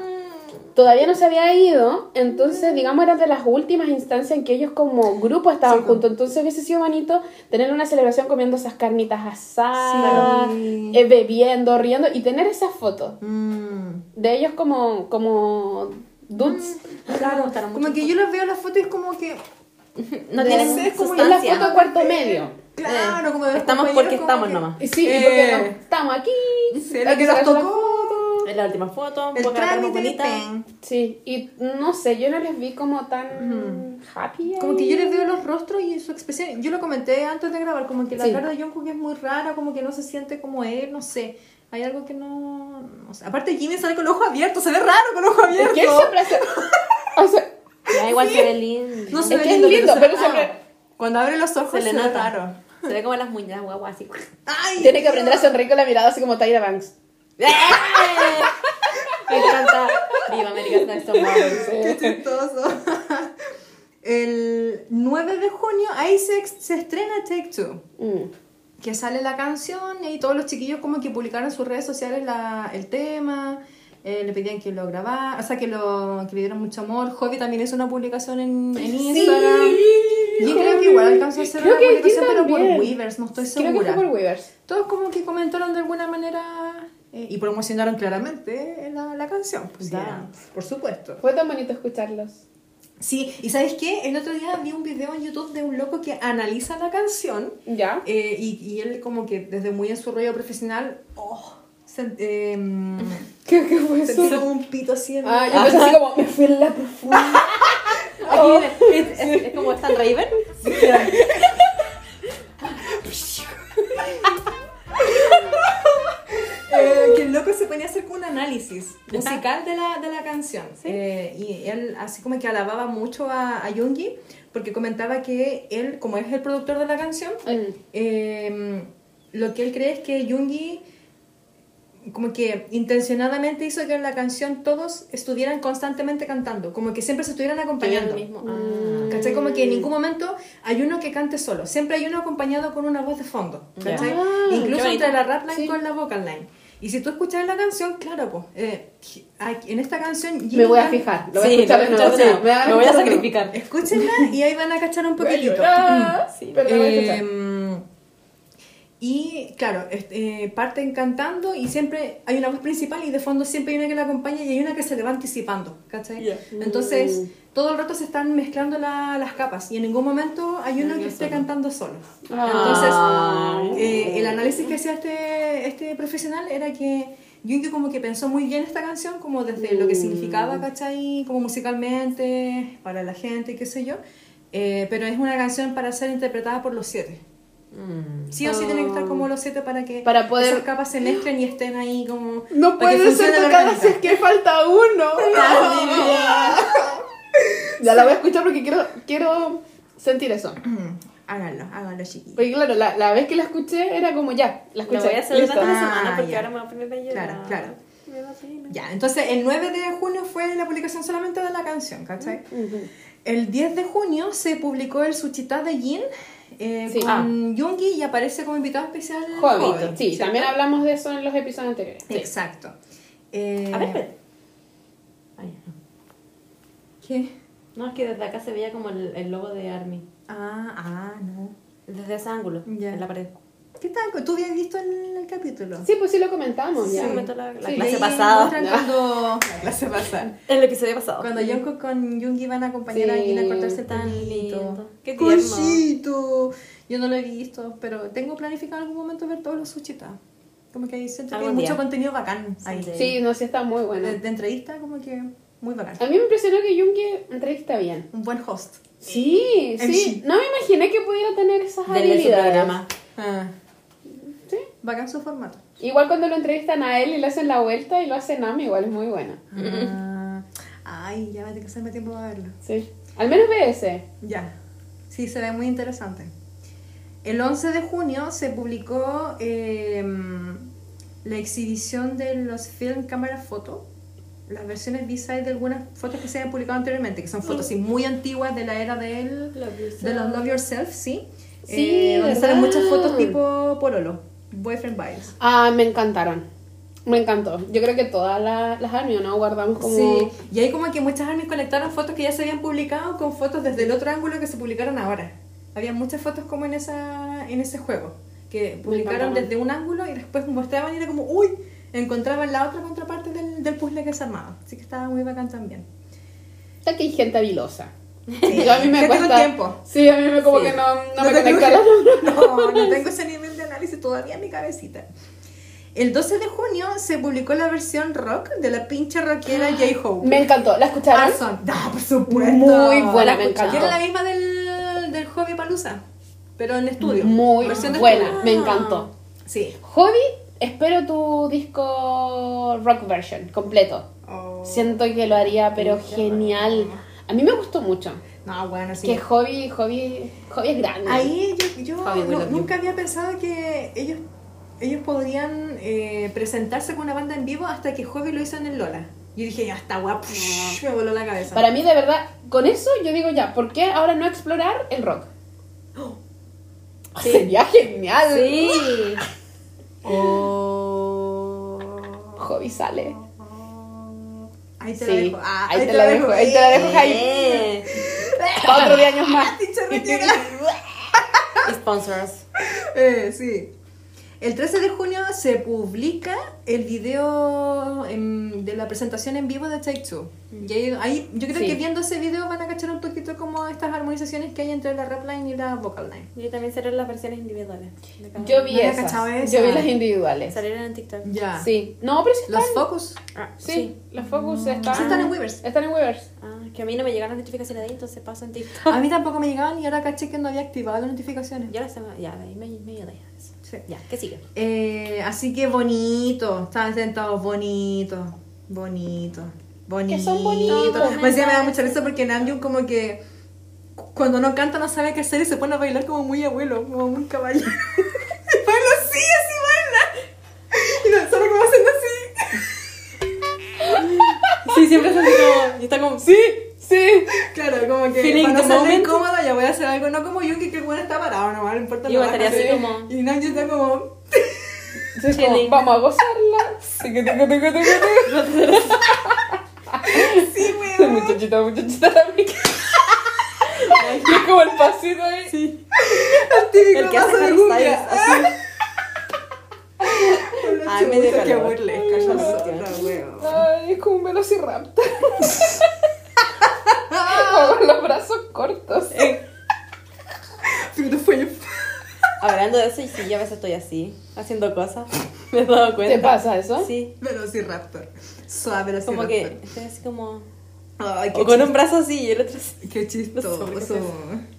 todavía no se había ido. Entonces, digamos, era de las últimas instancias en que ellos como grupo estaban juntos. Entonces hubiese sido bonito tener una celebración comiendo esas carnitas asadas, Sí. eh, bebiendo, riendo y tener esas fotos Mm. de ellos como, como dudes. Claro, gustaron como mucho que yo los veo en las fotos y es como que. No De- tienen es como Es la foto cuarto medio. Claro, como de Estamos porque como estamos que- nomás. Sí, y Eh, porque no- estamos aquí. sí, la que nos tocó. Es la última foto, El trámite, bonita. Sí, y no sé, yo no les vi como tan happy. Como que yo les veo los rostros y su expresión. Yo lo comenté antes de grabar, como que la Sí. cara de Jungkook es muy rara, como que no se siente como él, no sé. Hay algo que no. no sé. Aparte, Jimmy sale con los ojos abiertos, se ve raro con los ojos Es abiertos. que él siempre hace. o sea, Ya igual se ve lindo. No se Es ve que es lindo, lindo, se pero ve siempre- raro. Cuando abre los ojos Se le nota. raro. Se ve como las muñecas guaguas así. Ay, tiene que aprender a sonreír con la mirada así como Tyra Banks. Me encanta. Viva American Next Top Model. Qué chistoso. El 9 de junio, ahí se, se estrena Take Two. Mm. que sale la canción y todos los chiquillos como que publicaron en sus redes sociales la, el tema, eh, le pedían que lo grabara, o sea, que lo que le dieran mucho amor. Hobby también hizo una publicación en, en Instagram. Yo creo que igual alcanzó a hacer Creo una publicación, pero por. Weavers, no estoy Creo que segura. fue por Weavers. Todos como que comentaron de alguna manera eh, y promocionaron claramente la, la canción. Pues, Ya. por supuesto. Fue tan bonito escucharlos. Sí, y ¿sabes qué? El otro día vi un video en YouTube de un loco que analiza la canción ¿Ya? eh, y, y él como que desde muy en su rollo profesional, oh, em, ¿Qué, qué fue eso? sentí como un pito así en Ah, yo pensé así como, me fui en la profunda. Aquí es, es- es como Stan Raven. Eh, loco se ponía a hacer como un análisis musical de la, de la canción. Eh, y él así como que alababa mucho a, a Yoongi porque comentaba que él, como es el productor de la canción, eh, lo que él cree es que Yoongi como que intencionadamente hizo que en la canción todos estuvieran constantemente cantando, como que siempre se estuvieran acompañando. mismo. Mm. ¿Cachai? Como que en ningún momento hay uno que cante solo. Siempre hay uno acompañado con una voz de fondo. ¿Cachai? Ah, Incluso entre la rap line Sí. con la vocal line. Y si tú escuchas la canción, claro, pues, eh, en esta canción... Me voy a fijar. Lo voy Sí, escuchar a Me voy a sacrificar. Escúchenla y ahí van a cachar un poquitito. Sí, pero. Eh, y claro, este, eh, parten cantando y siempre hay una voz principal y de fondo siempre hay una que la acompaña y hay una que se le va anticipando, ¿cachai? Yeah. Entonces, todo el rato se están mezclando la- las capas y en ningún momento hay uno que esté cantando solo. Ah. Entonces, eh, el análisis que hacía este, este profesional era que Jungi como que pensó muy bien esta canción, como desde lo que significaba, ¿cachai? Como musicalmente, para la gente, qué sé yo. Eh, pero es una canción para ser interpretada por los siete. Sí o sí tienen que estar como los siete para que Para poder- esas capas se mezclen y estén ahí como... No para que puede ser si es que falta uno. ya la voy a escuchar porque quiero, quiero sentir eso. Mm, Háganlo, háganlo, chiquillos. Porque claro, la, la vez que la escuché era como ya, la escuché. Lo voy a hacer durante la Ah, semana porque ya. ahora me voy a poner a llorar. Claro, claro. Ya, entonces el 9 de junio fue la publicación solamente de la canción, ¿cachai? Ujú. El 10 de junio se publicó el Suchita de Jin eh, Sí. con Yoongi y aparece como invitado especial. Hobbit, Sí, ¿cierto? también hablamos de eso en los episodios anteriores. Sí. Exacto. Eh, A ver, espera. Ay, no. ¿Qué? No, es que desde acá se veía como el, el logo de Army. Ah, ah, no. Desde ese ángulo, en la pared. ¿Qué tal? ¿Tú habías visto el, el capítulo? Sí, pues sí lo comentamos Sí, ya. comentó la, la Sí. clase pasada. muestran Cuando, la clase pasada. El episodio pasado. Cuando Yonko con Yoongi van a acompañar a Sí, Jin a cortarse tan lindo. Qué tierno. Cosito. Yo no lo he visto, pero tengo planificado en algún momento ver todos los Suchita. Como que siento que hay mucho contenido bacán ahí. Sí. Sí, no, sí está muy bueno. De, de entrevista, como que muy bacán. A mí me impresionó que Jungi entrevista bien. Un buen host. Sí, MC. sí. No me imaginé que pudiera tener esas Denle su habilidades. programa. Ah, Sí. bacán su formato. Igual cuando lo entrevistan a él y le hacen la vuelta y lo hacen a mí, igual es muy buena. Ah, ay, ya va a tener que hacerme tiempo para verlo. Sí. Al menos ve ese. Ya. Sí, se ve muy interesante. El 11 de junio se publicó eh, la exhibición de los film cámara foto, las versiones B-side de algunas fotos que se habían publicado anteriormente, que son fotos muy antiguas de la era del, Love de los Love Yourself, sí. Sí, Eh, donde salen muchas fotos tipo Pololo, Boyfriend Vibes. Ah, me encantaron. Me encantó. Yo creo que todas las, las army, ¿no? Guardamos como... Sí, y ahí como que muchas armies conectaron fotos que ya se habían publicado con fotos desde el otro ángulo que se publicaron ahora. Había muchas fotos como en esa en ese juego, que publicaron desde un ángulo y después mostraban y era como, uy, encontraban la otra contraparte del, del puzzle que se armaba. Así que estaba muy bacán también. Está que hay gente habilosa. Sí, Yo a mí me cuesta... tiempo. Sí, a mí me como Sí. que no, no, me conecta No, no tengo ese nivel análisis todavía en mi cabecita. El 12 de junio se publicó la versión rock de la pinche rockera J-Hope. Me encantó. ¿La escucharon? Arson. Ah, por supuesto. Muy buena, La me encantó. Era la misma del, del Hobby Palusa, pero en estudio. Muy Versión buena. estudio. Me encantó. Sí. Hobby, espero tu disco rock version completo. Oh. Siento que lo haría, pero genial. A mí me gustó mucho. No, bueno, sí. Que hobby, hobby, hobby es grande. Ahí yo, yo no- nunca había pensado que ellos, ellos podrían eh, presentarse con una banda en vivo hasta que Hobby lo hizo en el Lola. Yo dije, ya está guapo. Me voló la cabeza. Para mí, de verdad, con eso yo digo ya, ¿por qué ahora no explorar el rock? Sería genial. Sí. Hobby sale. Ahí te Sí, la dejo. Ah, ahí te la dejo, ahí te la dejo, Jaime. Otro de años más. Sponsors. Eh, sí. El 13 de junio se publica el video em, de la presentación en vivo de Take Two. Y ahí, ahí- yo creo Sí. que viendo ese video van a cachar un poquito como estas armonizaciones que hay entre la rap line y la vocal line. Yo también seré las versiones individuales. Yo vi No esas. cachado Yo esa. vi las individuales. Salieron en TikTok. Ya. Sí. No, pero sí están. Los focus. Ah, Sí, los focus están. Sí, están en Weavers. Están en Weavers. Ah, que a mí no me llegaron las notificaciones de ahí, entonces paso en TikTok. A mí tampoco me llegaban y ahora caché que no había activado las notificaciones. Ya, las tengo- ya, ahí me, me eso. Sí. Ya, ¿qué sigue? Eh, así que bonito, estaban sentados bonito, bonito, bonito. Que son bonitos, Me decía, me da mucha risa porque Namjoon como que cu- cuando no canta no sabe qué hacer y se pone a bailar como muy abuelo, como muy caballero. y baila así, así baila. Y no, solo como haciendo así. Sí, siempre es así como. Y está como. Sí, sí. Claro, como que Feeling para no the ser moment. incómoda ya voy a hacer algo, no como Yuki que el bueno está parado nomás, no importa nada. estaría así Sí. como- Y Namjoon está como... Entonces, como, Chilling. vamos a gozarla. Tiqui, tiqui, tiqui, tiqui, tiqui. Sí, weón. Muchachita, muchachita también. Y es como el pasito ahí. Sí. Típico El que hace paso de Harry cumbia. Así. Ay, me dio qué calor. burlesca, esa otra, weón. Ay, es como un velociraptor. Con los brazos cortos. Fue- Hablando de eso, y sí, yo a veces estoy así, haciendo cosas. Me he dado cuenta. ¿Te pasa eso? Sí. Velociraptor. Suave velociraptor. Como que estoy así como. Ay, qué, O con un brazo así y el otro así. qué chistoso. No sé por qué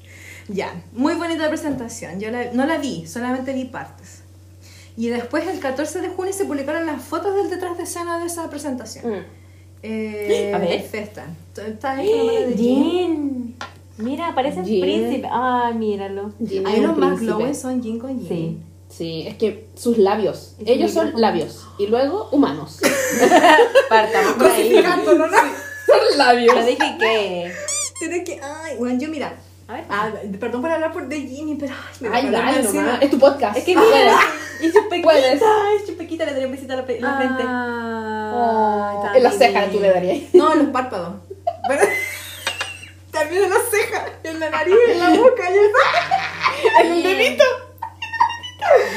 ya, muy bonita presentación. Yo la- no la vi, solamente vi partes. Y después, el 14 de junio, se publicaron las fotos del detrás de escena de esa presentación. Mm. Eh, A ver. Festa. Está de. Mira, parece un príncipe. Ay, míralo. Jin Ahí es un los más glowing son Jin con Jin. Sí. Sí, es que sus labios. Es Ellos son labios. Y luego humanos. Partamos por ahí. Son labios. Yo dije que. Tienes que. Ay, bueno, yo mira. A ver. Ah, perdón por hablar por de Jimmy, pero. Ay, me Ay, dale nomás. Es tu podcast. Es que Ah, mira. puedes. Y su pequita. Puedes. Ay, su pequita le daría un besito a la, la frente. Oh, en la tan ceja tú le darías. No, en los párpados. Pero- También en las cejas, en la nariz, en la boca. y en- En el dedito.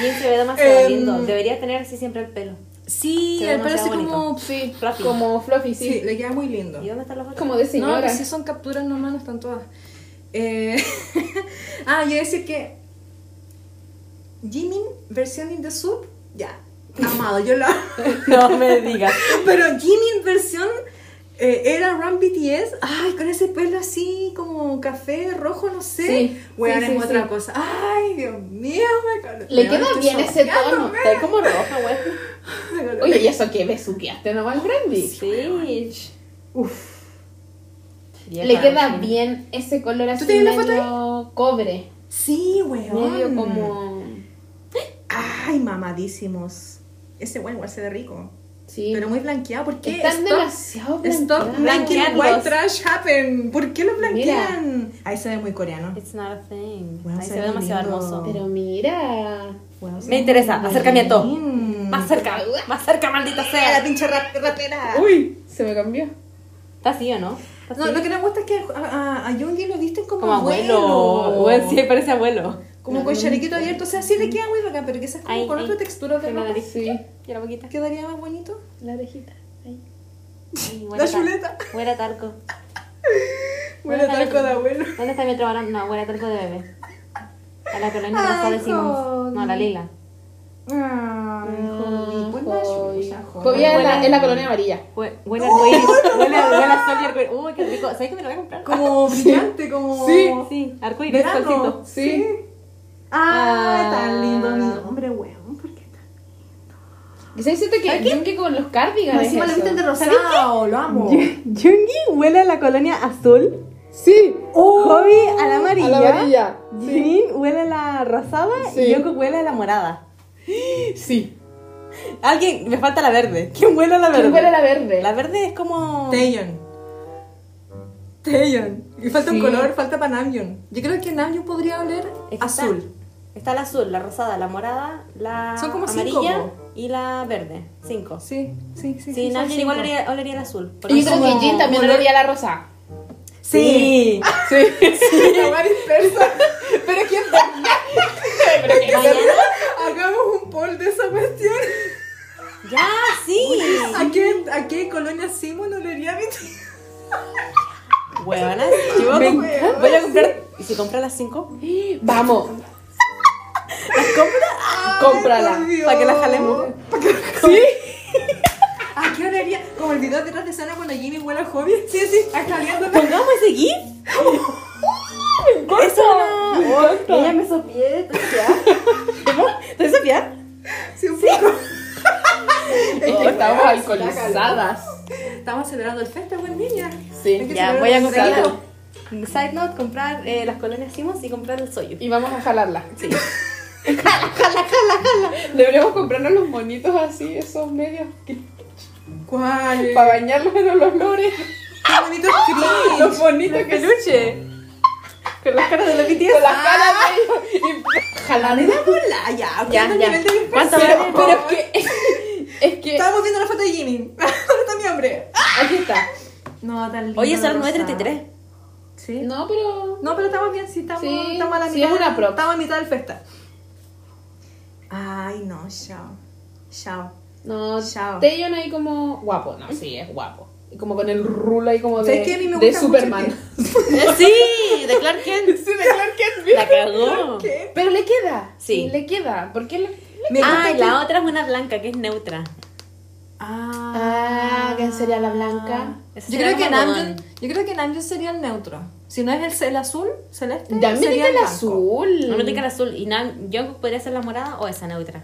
Jin se ve demasiado Em, lindo. Debería tener así siempre el pelo. Sí, el pelo así como. Sí, Fluffy. como fluffy, Sí, sí. le queda muy lindo. ¿Y dónde están los otros? Como de No, señora. pues sí son capturas nomás, no están todas. Eh, ah, yo iba a decir que. Jimin, versión in the soup, ya. Amado, yo la. No me digas. Pero Jimin, versión eh, era Run BTS, ay, con ese pelo así como café, rojo, no sé. Sí, Weón, sí, es sí, otra sí. cosa. Ay, Dios mío, me Le weón, queda bien ese tono. Está como roja, güey. Oye, ¿y eso qué? ¿Besuqueaste nomás el brandy? Sí. Uf. Le queda bien ese color así tienes la foto medio cobre. Sí, weón. Medio como... Ay, mamadísimos. Ese weón igual se ve rico. Sí. Pero muy blanqueado. ¿Por qué? Están Stop- demasiado Stop blanqueados. Blanquearlos. white trash happen. ¿Por qué lo blanquean? Ahí se ve muy coreano. It's not a thing. Bueno, Ahí se se ve ve demasiado lindo. hermoso. Pero mira... Se Me interesa, acercamiento. bien. Más cerca, más cerca, maldita La sea. pinche rap- rapera. Uy, se me cambió. ¿Está así o no? ¿Está No, lo que me gusta es que a, a, a Yoongi lo visten como, Como abuelo. Bueno, sí, parece abuelo. Como con chalequito abierto. O sea, sí le queda muy bacán, pero quizás como Ahí, con ahí. otra textura de ropa. Sí, Y la boquita. ¿Quedaría más bonito? la orejita. Ahí. La chuleta. Huele a talco. Huele a ¿Dónde está talco mi- de abuelo. ¿Dónde está mi otro varón? No, huele a talco de bebé. A la colonia rosa decimos. No, la lila. Ay, Javi. Pues Javi. Jovia en la, en la colonia amarilla. Hue- Huele. Huele huele a sol y arcoíris. Uy, qué rico. ¿Sabes que me lo voy a comprar? Como brillante, como... Sí. Sí, arcoíris, solcito. Sí. Ah, Ah. tan lindo mi hombre, weón. ¿Por qué tan Y se siente que Yungi con los cardigans es Encima lo visten de rosado, lo amo. Jungi huele a la colonia azul. Sí. Hobby a la amarilla. A la amarilla. Jin huele a la rosada Sí. y Jungkook huele a la morada. Sí. Alguien, me falta la verde. ¿Quién huele a la verde? ¿Quién huele a la verde? La verde es como... Taeyeon. Taeyeon. Y falta Sí. un color, falta para Namjoon. Yo creo que Namjoon podría oler Es que azul. Está, está la azul, la rosada, la morada, la Son como cinco, amarilla y la verde. Cinco. Sí, sí, sí. Sí, sí, Namjoon igual olería, olería el azul. Y yo creo que Jin también olor- olería la rosa. Sí. Sí. La más dispersa. Pero quién Pero que Mañana. Hagamos poll de esa cuestión. Ya, sí. ¿A qué, a qué colonia Simon olería mi Huevona, yo voy a, Me comp- encanta. voy a comprar. ¿Y si compra las cinco? Vamos. ¿Las compra? Cómprala. ¿Para que la jalemos? Sí. ¿A qué olería? Como el video detrás de escena cuando Jimmy huele a hobby. Sí, sí, acá viéndome. Pongamos ese GIF. Eso no. Ella me sopié. ¿Te sopié? Sí, un poco. Oh, estamos alcoholizadas. Estamos celebrando el festival, buen niña. Sí. Ya, voy a comprar. Side note, comprar eh, las colonias Simos y comprar el soyo. Y vamos a jalarla. Sí. jala, jala, jala, jala. Deberíamos comprarnos los monitos así, esos medios, que- ¿Cuál? para bañarlos en los olores. Qué bonito cringe. Los bonitos que Peluche. Con las caras de la BTS. con las caras de ellos y jalar. Hola, ya. Ya, ¿cuánto ya. nivel de ¿Cuánto vale? Pero es que. Es que. Estábamos viendo la foto de Jimmy. ¿Dónde está mi hombre? Aquí está. No, tan lindo. Oye, son la las rosada. 9.33. Sí. No, pero. No, pero estamos bien, sí, estamos, Sí, estamos a la sí, mitad. es una prox. Estamos a mitad del festa. Ay, no, chao. Chao. No, Chao. Taeyeon ahí como guapo. No, sí, es guapo. Y como con el rulo ahí como de, ¿Sabes qué? A mí me de gusta mucho Superman. Eh, sí, de Clark Kent. Sí, de Clark Kent. La cagó. Pero le queda. Sí. Le queda. ¿Por qué le.? Me Ah, y que- la otra es una blanca que es neutra. Ah, ¿quién sería la blanca? Esa Yo creo, que Namjoon, yo creo que Namjoon sería el neutro. Si no es el, el azul, celeste, Ya me sería el blanco. azul. No me el azul. ¿Y Nam podría ser la morada o esa neutra?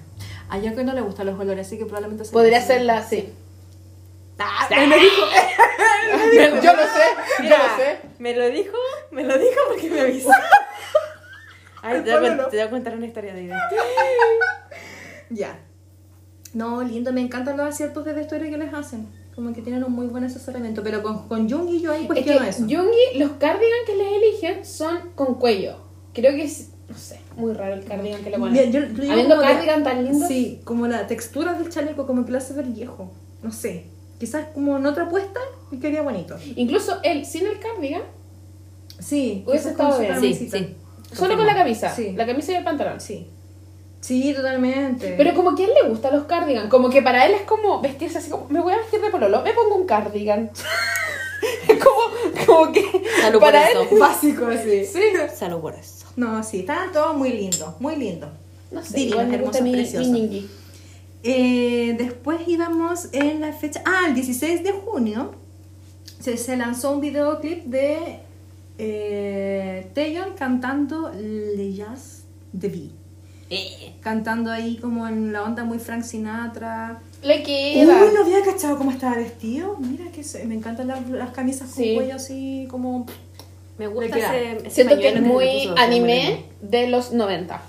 A Yoko no le gustan los colores, así que probablemente sea Podría el ser la, sí. Ah, él me dijo. Yo lo sé, yo lo sé. ¿Me lo dijo? ¿Me lo dijo porque me avisó? Ay, te voy, a, Ponlo. cont- te voy a contar una historia de ida. Ya. No, lindo, me encantan los aciertos de vestuario que les hacen. Como que tienen un muy buen asesoramiento. Pero con, con Jung y yo ahí Es cuestiono que eso. Yoongi, los cardigan que les eligen son con cuello. Creo que es, no sé, muy raro el cardigan que le ponen. Yo- yo Habiendo cardigan tan lindos. Sí, como la textura del chaleco, como que lo hace ver viejo. No sé. Quizás como en otra puesta me quedaría bonito. Incluso él, sin el cardigan, Sí, Hubiese estado bien. Sí, sí. solo con la camisa. Sí. La camisa y el pantalón. Sí. Sí, totalmente. Pero como que a él le gustan los cardigan, como que para él es como vestirse así como, me voy a vestir de pololo, me pongo un cardigan. como, como que Salud por para eso. él básico así. Sí. Salud por eso. No, sí, estaban todos muy lindos, muy lindos. No sé, gusta hermosos, mi, preciosos. mi. Eh, después íbamos en la fecha. Ah, el 16 de junio. se, se lanzó un videoclip de eh, Taeyeon cantando Le Jazz de V. Eh. Cantando ahí como en la onda muy Frank Sinatra. Le Uy, queda. no había cachado cómo estaba vestido. Mira que se- me encantan las, las camisas con Sí. cuello así como... Me gusta ese, ese Siento que es muy anime de los 90.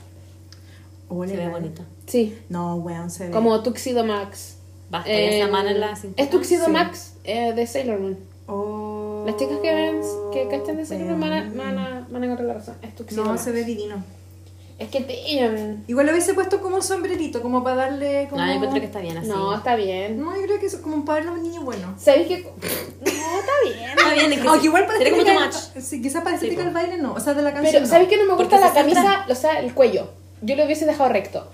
Ole, Se ve bonito. Sí. No, weón, se ve. Como Tuxedo Max. Basta, Eh, mano en la cintura. Es Tuxedo Sí. Max eh, de Sailor Moon. Oh, Las chicas que ven, que cachan de Sailor Moon van a, van a, van a encontrar la razón. Es Tuxedo No, Max. se ve divino. Es que Taeyeon. Igual lo hubiese puesto como sombrerito, como para darle como... No, yo encuentro que está bien así. No, está bien. No, yo creo que es como para verlo a un niño bueno. ¿Sabéis que.? No, está bien. Está bien, es que Aunque sí. igual para Sería como too much. Sí, quizás para Sí, estética po. del baile no, o sea, de la canción Pero, no. ¿sabéis que no me Porque gusta la se centra- camisa? O sea, el cuello. Yo lo hubiese dejado recto.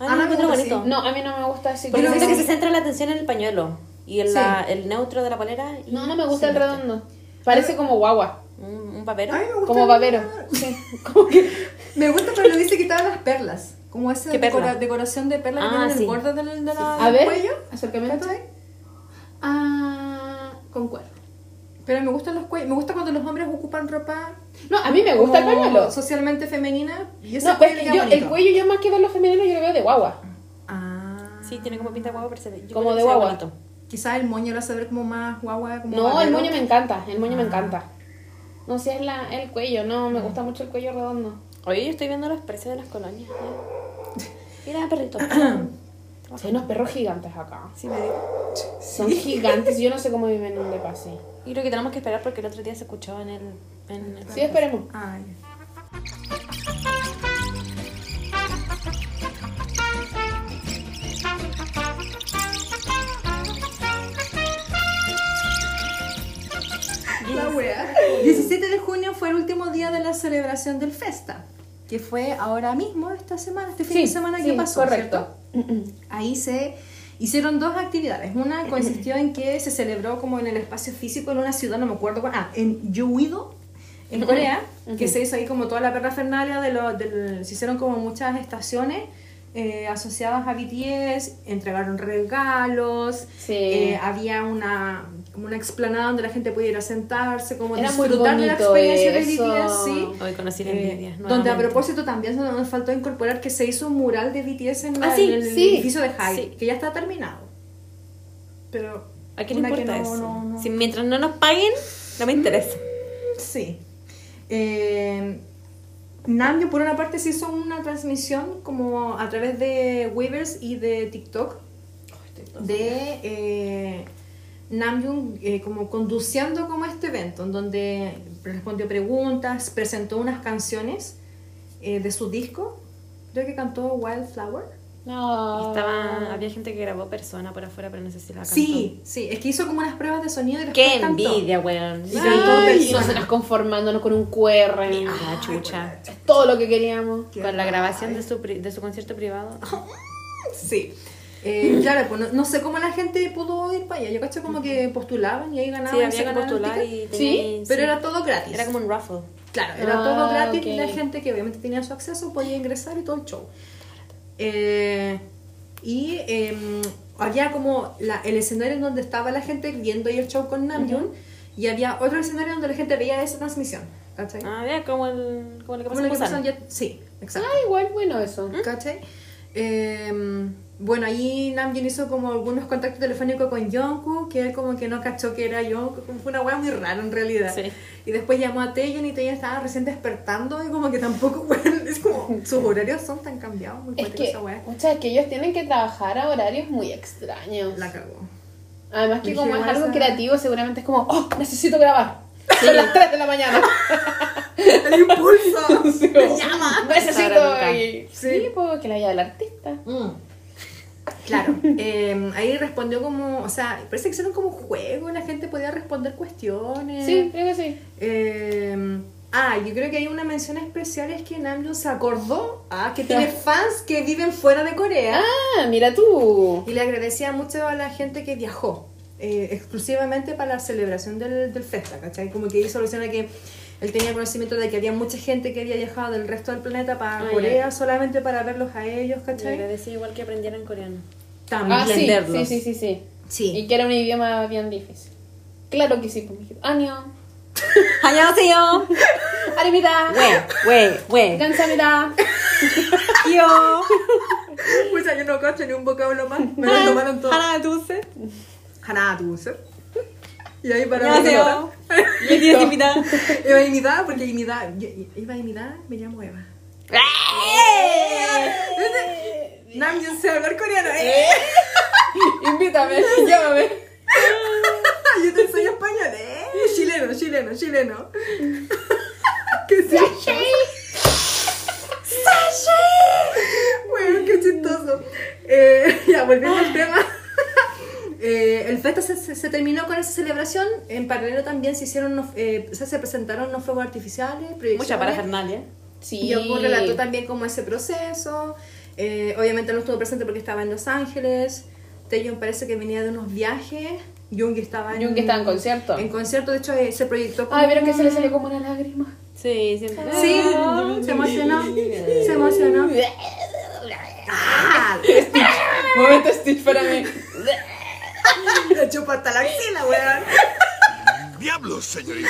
Ah, no, me encuentro bonito. No, a mí no me gusta así. Porque siento que se centra la atención en el pañuelo y en Sí. la, el neutro de la polera. y No, no me gusta el redondo. Parece como guagua. Un, un papero. Me gusta Como. Sí. Que. Me gusta, le hubiese quitado las perlas. Como esa decoración de perlas Ah, que tiene en sí. el borde del, de la- A del ver, cuello. acercamiento. ¿Cachai? Ah, concuerdo. Pero me gustan los cuellos. Me gusta cuando los hombres ocupan ropa No, a mí me gusta el pañuelo. socialmente femenina. Y ese No, cuello es que le queda yo, el cuello yo más que verlo femenino yo lo veo de guagua. Ah. Sí, tiene como pinta de guagua, pero se ve. yo Como de guagua. bonito. Quizás el moño lo hace ver como más guagua. Como No, el moño me encanta, el moño me Ah. encanta. No sé, es la, el cuello, no, me gusta mucho el cuello redondo. Oye, yo estoy viendo los precios de las colonias. ya. Mira, perrito. Hay unos perros gigantes acá. sí, me digo. Son gigantes, yo no sé cómo viven en De Paz, sí. Y creo que tenemos que esperar porque el otro día se escuchó en el. En el Sí, esperemos. Ay. La wea. 17 de junio fue el último día de la celebración del Festa, que fue ahora mismo, esta semana, este fin de semana que sí, pasó, correcto. ¿cierto? Ahí se hicieron dos actividades. Una consistió en que se celebró como en el espacio físico en una ciudad, no me acuerdo cuál, ah, en Yeouido, en Corea, que se hizo ahí como toda la perrafernalia de lo, del, se hicieron como muchas estaciones eh, asociadas a BTS, entregaron regalos, Sí. eh, había una como una explanada donde la gente podía ir a sentarse, como Era muy disfrutar de la bonito experiencia eso. de BTS, sí. Hoy conocí Eh, envidia. donde a propósito también nos faltó incorporar que se hizo un mural de BTS en, la- Ah, sí, en el sí, edificio de Hyde, sí. que ya está terminado. Pero ¿A quién le importa no- eso? no- no- Si mientras no nos paguen, no me interesa. Sí. Eh, Namjoon por una parte se hizo una transmisión como a través de Weavers y de TikTok de eh, Namjoon eh, como conduciendo como este evento en donde respondió preguntas, presentó unas canciones eh, de su disco, creo que cantó Wildflower. No. Estaba, había gente que grabó persona por afuera, pero no sé si la cantó. Sí, sí, es que hizo como unas pruebas de sonido y después Qué cantó. envidia, weón. Ay, y nosotras conformándonos con un QR. La chucha. Es todo lo que queríamos. Qué Con la grabación de su, de su concierto privado. Sí. Eh, claro, pues no, no sé cómo la gente pudo ir para allá. Yo cacho como que postulaban y ahí ganaban. Sí, y había que postular y ¿Sí? tenía- Pero sí. era todo gratis. Era como un raffle. Claro, era Ah, todo gratis y ok. la gente que obviamente tenía su acceso podía ingresar y todo el show. Eh, y eh, había como la- el escenario en donde estaba la gente viendo ahí el show con Namjoon y había otro escenario donde la gente veía esa transmisión. ¿Cachai? Ah, había como el, como lo que pasó en Busan. Sí, exacto. Ah, igual, bueno eso. ¿Cachai? Eh, bueno, ahí Namjoon hizo como algunos contactos telefónicos con Jungkook, que él como que no cachó que era Jungkook, como fue una wea muy rara en realidad. Sí. Y después llamó a Taeyeon y Taeyeon estaba recién despertando y como que tampoco, bueno, es como sus horarios son tan cambiados, muy Es que, esa wea. muchas que ellos tienen que trabajar a horarios muy extraños. La cagó. Además que como es algo creativo, seguramente es como, oh, necesito grabar. Son las 3 de la mañana. ¡El impulso! Sí, ¡Me como, llama! Necesito. Y- Sí. Sí, pues la vida del artista. Mm. Claro, eh, ahí respondió como, o sea, parece que hicieron como un juego, la gente podía responder cuestiones. Sí, creo que sí. Eh, ah, yo creo que hay una mención especial es que Namjoon se acordó ah, que tiene fans que viven fuera de Corea Ah, mira tú. y le agradecía mucho a la gente que viajó eh, exclusivamente para la celebración del, del festa, ¿cachai? Como que hizo alusión a que él tenía conocimiento de que había mucha gente que había viajado del resto del planeta para ah, Corea solamente para verlos a ellos, ¿cachai? Le decía igual que aprendieran coreano. También ah, sí, sí, sí, sí, sí. Y que era un idioma bien difícil. Claro que sí, pues me dijeron, ¡Año! ¡Año, ¡Arimita! ¡Wey, wey, wey! ¡Yo! Pues yo no cacho ni un vocablo más. Me lo tomaron todo. ¡Hana dulce! ¡Hana dulce! Y ahí para 안녕하세요. BTS입니다. Iba a imitar, porque imitar, yo- iba a imitar, me llamo Eva. Nam, yo sé hablar coreano. ¡Eh! Invítame, llámame. Yo te enseño español. ¡Eh! Chileno, chileno, chileno. ¿Qué es eso? Bueno, qué chistoso. Eh, ya, volviendo al tema. Eh, el festa se, se- se terminó con esa celebración. En paralelo también se hicieron, unos, eh, o sea, se presentaron unos fuegos artificiales. Mucha parafernalia. Sí. Yoko relató también como ese proceso. Eh, obviamente no estuvo presente porque estaba en Los Ángeles. Taeyong parece que venía de unos viajes. Jungi estaba en, Jungi estaba en concierto. En concierto, de hecho, eh, se proyectó como... Ay, vieron que se le salió como una lágrima. Sí, siempre. Sí, se emocionó. Se emocionó. Ah, Momento Stitch para mí. le chupó hasta la axila, weón. Diablos, señorita.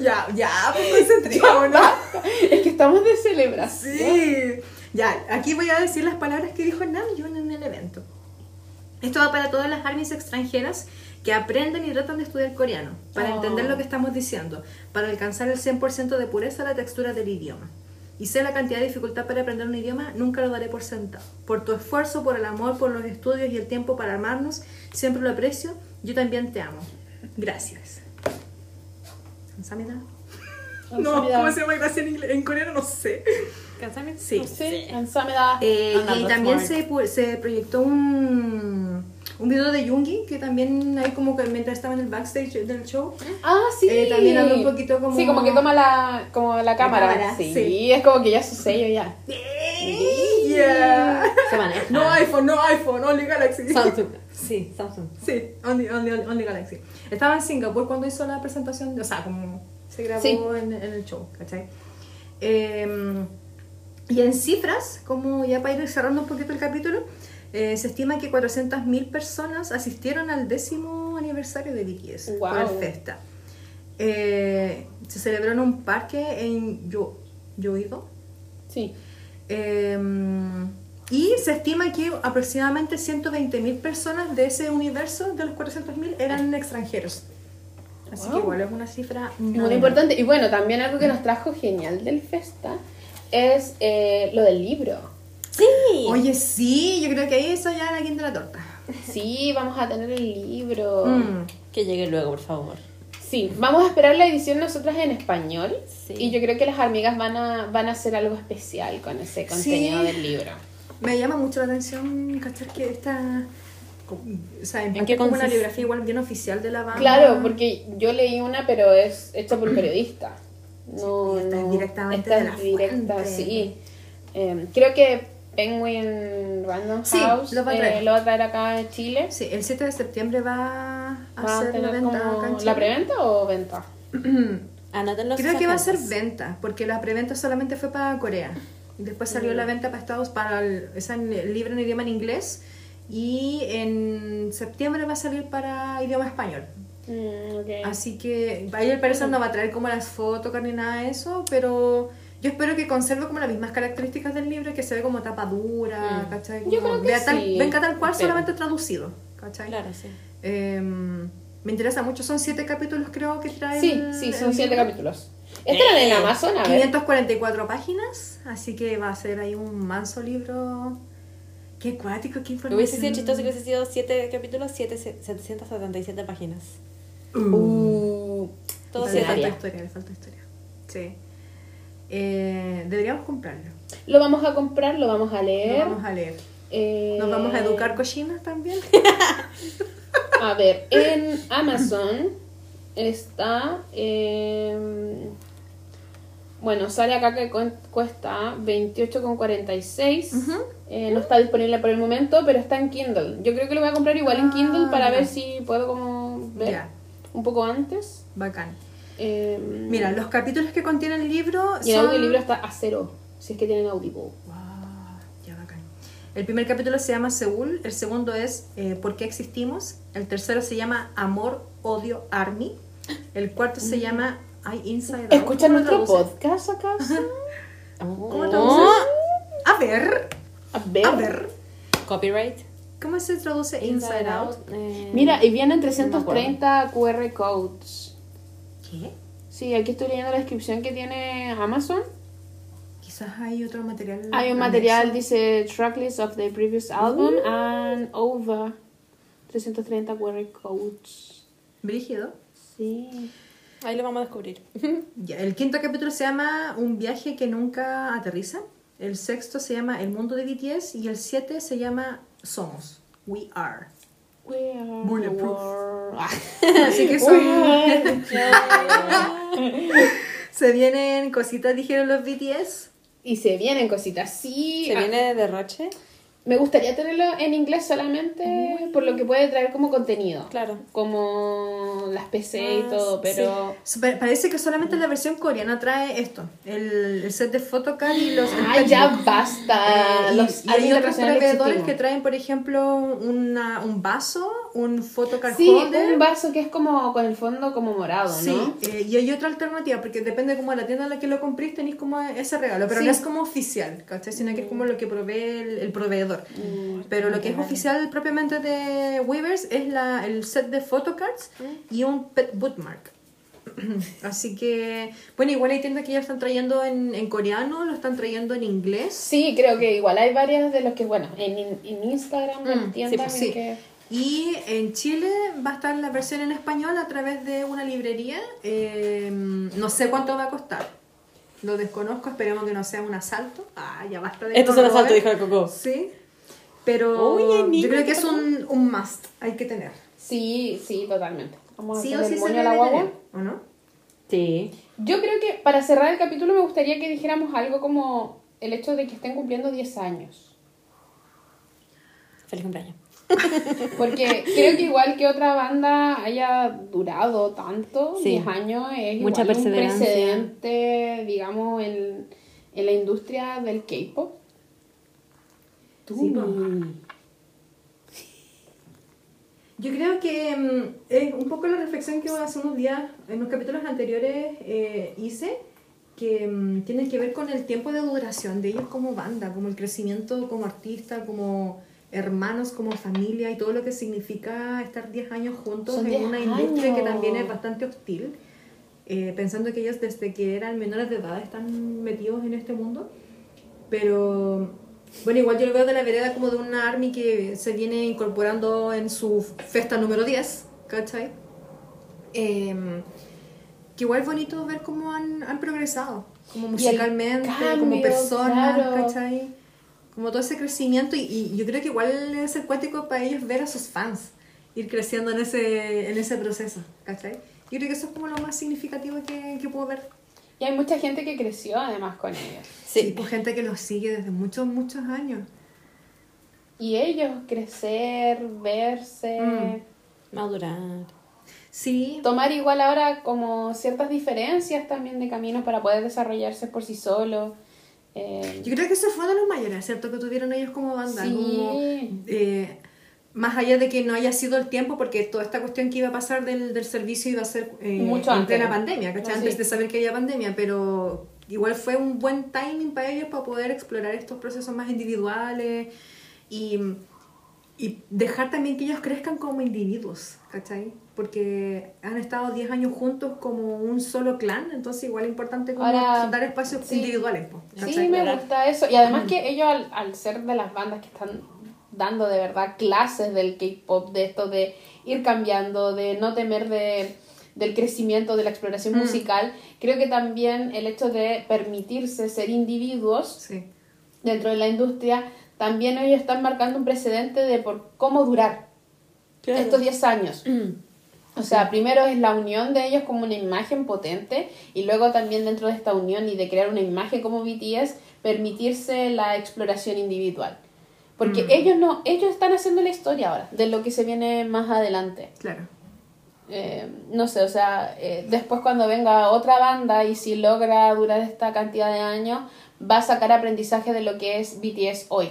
Ya, ya, pues concentrémonos. Es que estamos de celebración. Sí. Ya, aquí voy a decir las palabras que dijo Namjoon en el evento. Esto va para todas las armies extranjeras que aprenden y tratan de estudiar coreano, para Oh. entender lo que estamos diciendo, para alcanzar el 100% de pureza la textura del idioma. Y sé la cantidad de dificultad para aprender un idioma, nunca lo daré por sentado. Por tu esfuerzo, por el amor, por los estudios y el tiempo para amarnos, siempre lo aprecio. Yo también te amo. Gracias. ¿Samida? No. ¿cómo se llama gracias en, inglés? en coreano? No sé. Sí. Sí, Kamsahamnida. Eh, y también se proyectó un, un video de Jungi, que también hay como que mientras estaba en el backstage del show. Ah, sí. Eh, también habló un poquito como- Sí, como que toma la, como la cámara. cámara, sí. sí. es como que ya su sello ya. Yeah. Se maneja. No iPhone, no iPhone, only Galaxy. Samsung. Sí, Samsung. Sí, only, only, only Galaxy. Estaba en Singapur cuando hizo la presentación, o sea, como se grabó Sí. en, en el show, ¿cachai? Eh, y en cifras, como ya para ir cerrando un poquito el capítulo, eh, se estima que 400.000 personas asistieron al décimo aniversario de BTS por el Wow. Festa. Eh, se celebró en un parque en Yo- Yoido. Sí. Eh, y se estima que aproximadamente 120.000 personas de ese universo de los 400.000 eran extranjeros. Así que Wow. igual es una cifra Muy importante. Y bueno, también algo que nos trajo genial del Festa es eh, lo del libro. Sí. Oye, sí, yo creo que ahí eso ya la quinta de la torta. Sí, vamos a tener el libro. Mm. Que llegue luego, por favor. Sí, vamos a esperar la edición nosotras en español. Sí. Y yo creo que las amigas van a, van a hacer algo especial con ese contenido Sí. del libro. Me llama mucho la atención, ¿cachar? Que esta... O sea, en, ¿En parte qué como una biografía igual bien oficial de la banda. Claro, porque yo leí una, pero es hecha por periodista. No, Sí, esta es no, directamente esta de es la directa, fuente. sí. Eh, creo que Penguin Random Sí, House lo va a eh, traer. lo va a traer acá en Chile. Sí, el 7 de septiembre va a ¿Va a hacer la venta como acá en Chile. la preventa o venta? Anótenlo Creo que va a ser venta, porque la preventa solamente fue para Corea. Después salió Mm. la venta para Estados para el, o sea, en el libro en idioma en inglés. Y en septiembre va a salir para idioma español. Mm, ok. Así que ahí al parecer no va a traer como las fotos ni nada de eso, pero yo espero que conserve como las mismas características del libro, que se ve como tapa dura, Mm. ¿cachai? Yo creo que tal- sí. venga tal cual, Espero. solamente traducido, ¿cachai? Claro, sí. Em, me interesa mucho, son siete capítulos creo que trae Sí, el- sí, el son siete libro. capítulos. Esta era en Amazon, a ver. 544 páginas, así que va a ser ahí un manso libro. Qué cuático, qué información. Hubiese sido chistoso que hubiese sido 7 capítulos, 7, 777 páginas. Uh, Todo le falta historia, le falta historia. Sí. Eh, deberíamos comprarlo. Lo vamos a comprar, lo vamos a Lo leer. vamos a leer. Eh, Nos vamos a educar cochinas también. A ver, en Amazon está. eh, bueno, sale acá que cu- cuesta 28,46. Eh, no está disponible por el momento, pero está en Kindle. Yo creo que lo voy a comprar igual en Ah, Kindle para ya. ver si puedo como ver un poco antes. Bacán. Eh, Mira, los capítulos que contiene el libro y el son... audiolibro está a cero, si es que tienen Audible. Wow, ya bacán. El primer capítulo se llama Seúl, el segundo es eh, ¿Por qué existimos? El tercero se llama Amor Odio Army. El cuarto se llama I Inside Out. ¿Escucha ¿Cómo lo nuestro podcast acaso? ¿Cómo traduces? A ver, A ver. a ver. Copyright. ¿Cómo se traduce Inside, Out? eh, Mira, y vienen No me 330 QR codes. ¿Qué? Sí, aquí estoy leyendo la descripción que tiene Amazon. Quizás hay otro material. Hay un material, dice tracklist of the previous album and over 330 QR codes. Brígido. Sí. Ahí lo vamos a descubrir. Ya, el quinto capítulo se llama Un viaje que nunca aterriza. El sexto se llama El mundo de BTS. Y el siete se llama Somos. We are. We are Bulletproof. Así que son. se vienen cositas, dijeron los BTS. Y se vienen cositas. Sí. ¿Se ah, viene de derroche? Me gustaría tenerlo en inglés solamente por lo que puede traer como contenido. Claro. Como las PC y Ah, todo, pero... Parece que solamente la versión coreana trae esto: el, el set de photocard y los. ¡Ay, ya basta! Eh, y- Los y, hay otros proveedores que traen, por ejemplo, una, un vaso, un photocard Sí, holder. un vaso que es como con el fondo como morado, Sí, ¿no? eh, y hay otra alternativa, porque depende como de la tienda en la que lo comprís, tenéis como ese regalo, pero Sí. no es como oficial, ¿cachai? Sino que es como lo que provee el, el proveedor. Pero lo que es oficial propiamente de Weavers es la, el set de photocards y un pet bookmark. Así que, bueno, igual hay tiendas que ya están trayendo en, en coreano, lo están trayendo en inglés. Sí, creo que igual hay varias de los que, bueno, en, en Instagram Mm, tiendas sí, pues, sí. que... Y en Chile va a estar la versión en español a través de una librería. Eh, no sé cuánto va a costar. Lo desconozco, esperemos que no sea un asalto. Ah, ya basta de Esto es un asalto, dijo el Coco. Sí. Pero Oye, niña, yo creo que ¿qué es un, un must. Hay que tener. Sí, sí, totalmente. Vamos a Sí o hacer sí se a debe la guagua. tener, ¿o no? Sí. Yo creo que para cerrar el capítulo me gustaría que dijéramos algo como el hecho de que estén cumpliendo 10 años. Feliz cumpleaños. Porque creo que igual que otra banda haya durado tanto, Sí. 10 años, es Mucha igual un precedente, digamos, en, en la industria del K-pop. Sí, po. Yo creo que mm, es un poco la reflexión que hace unos días, en los capítulos anteriores, eh, hice, que mm, tiene que ver con el tiempo de duración de ellos como banda, como el crecimiento como artista, como hermanos, como familia y todo lo que significa estar 10 años juntos Son en 10 una industria que años. también es bastante hostil. eh, pensando que ellos desde que eran menores de edad están metidos en este mundo. Pero bueno, igual yo lo veo de la vereda como de una army que se viene incorporando en su festa número 10, ¿cachai? Em, que igual es bonito ver cómo han, han progresado, como musicalmente, como cambio, personas, claro. ¿cachai? Como todo ese crecimiento y, y yo creo que igual es el cuático para ellos ver a sus fans ir creciendo en ese, en ese proceso, ¿cachai? Yo creo que eso es como lo más significativo que, que puedo ver. Y hay mucha gente que creció además con ellos. Sí, pues gente que los sigue desde muchos, muchos años. Y ellos crecer, verse, Mm. Madurar. Sí, tomar igual ahora como ciertas diferencias también de caminos para poder desarrollarse por sí solos. Eh, Yo creo que eso fue uno de los mayores, ¿cierto? Que tuvieron ellos como banda. Sí. Como, eh, más allá de que no haya sido el tiempo, porque toda esta cuestión que iba a pasar del, del servicio iba a ser eh, Mucho en antes. plena pandemia, ¿cachai? Sí. Antes de saber que había pandemia, pero igual fue un buen timing para ellos para poder explorar estos procesos más individuales y, y dejar también que ellos crezcan como individuos, ¿cachai? Porque han estado 10 años juntos como un solo clan, entonces igual es importante como Ahora, dar espacios sí. individuales. Sí, me gusta eso. Y además que ellos, al, al ser de las bandas que están dando de verdad clases del K-pop, de esto de ir cambiando, de no temer de, del crecimiento, de la exploración Mm. musical, creo que también el hecho de permitirse ser individuos Sí. dentro de la industria, también ellos están marcando un precedente de por cómo durar estos 10 años. O sea, primero es la unión de ellos como una imagen potente y luego también dentro de esta unión y de crear una imagen como BTS, permitirse la exploración individual. Porque ellos no, ellos están haciendo la historia ahora, de lo que se viene más adelante. Claro. Eh, no sé, o sea, eh, después cuando venga otra banda y si logra durar esta cantidad de años, va a sacar aprendizaje de lo que es BTS hoy.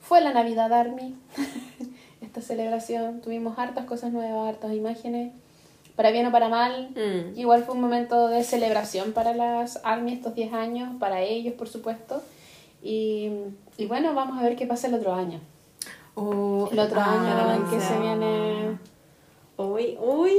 Fue la Navidad Army. esta celebración. Tuvimos hartas cosas nuevas, hartas imágenes. Para bien o para mal, Mm. igual fue un momento de celebración para las ARMY estos 10 años, para ellos, por supuesto. Y, y bueno, vamos a ver qué pasa el otro año. O El otro Ah, año que se viene... Uy, uy.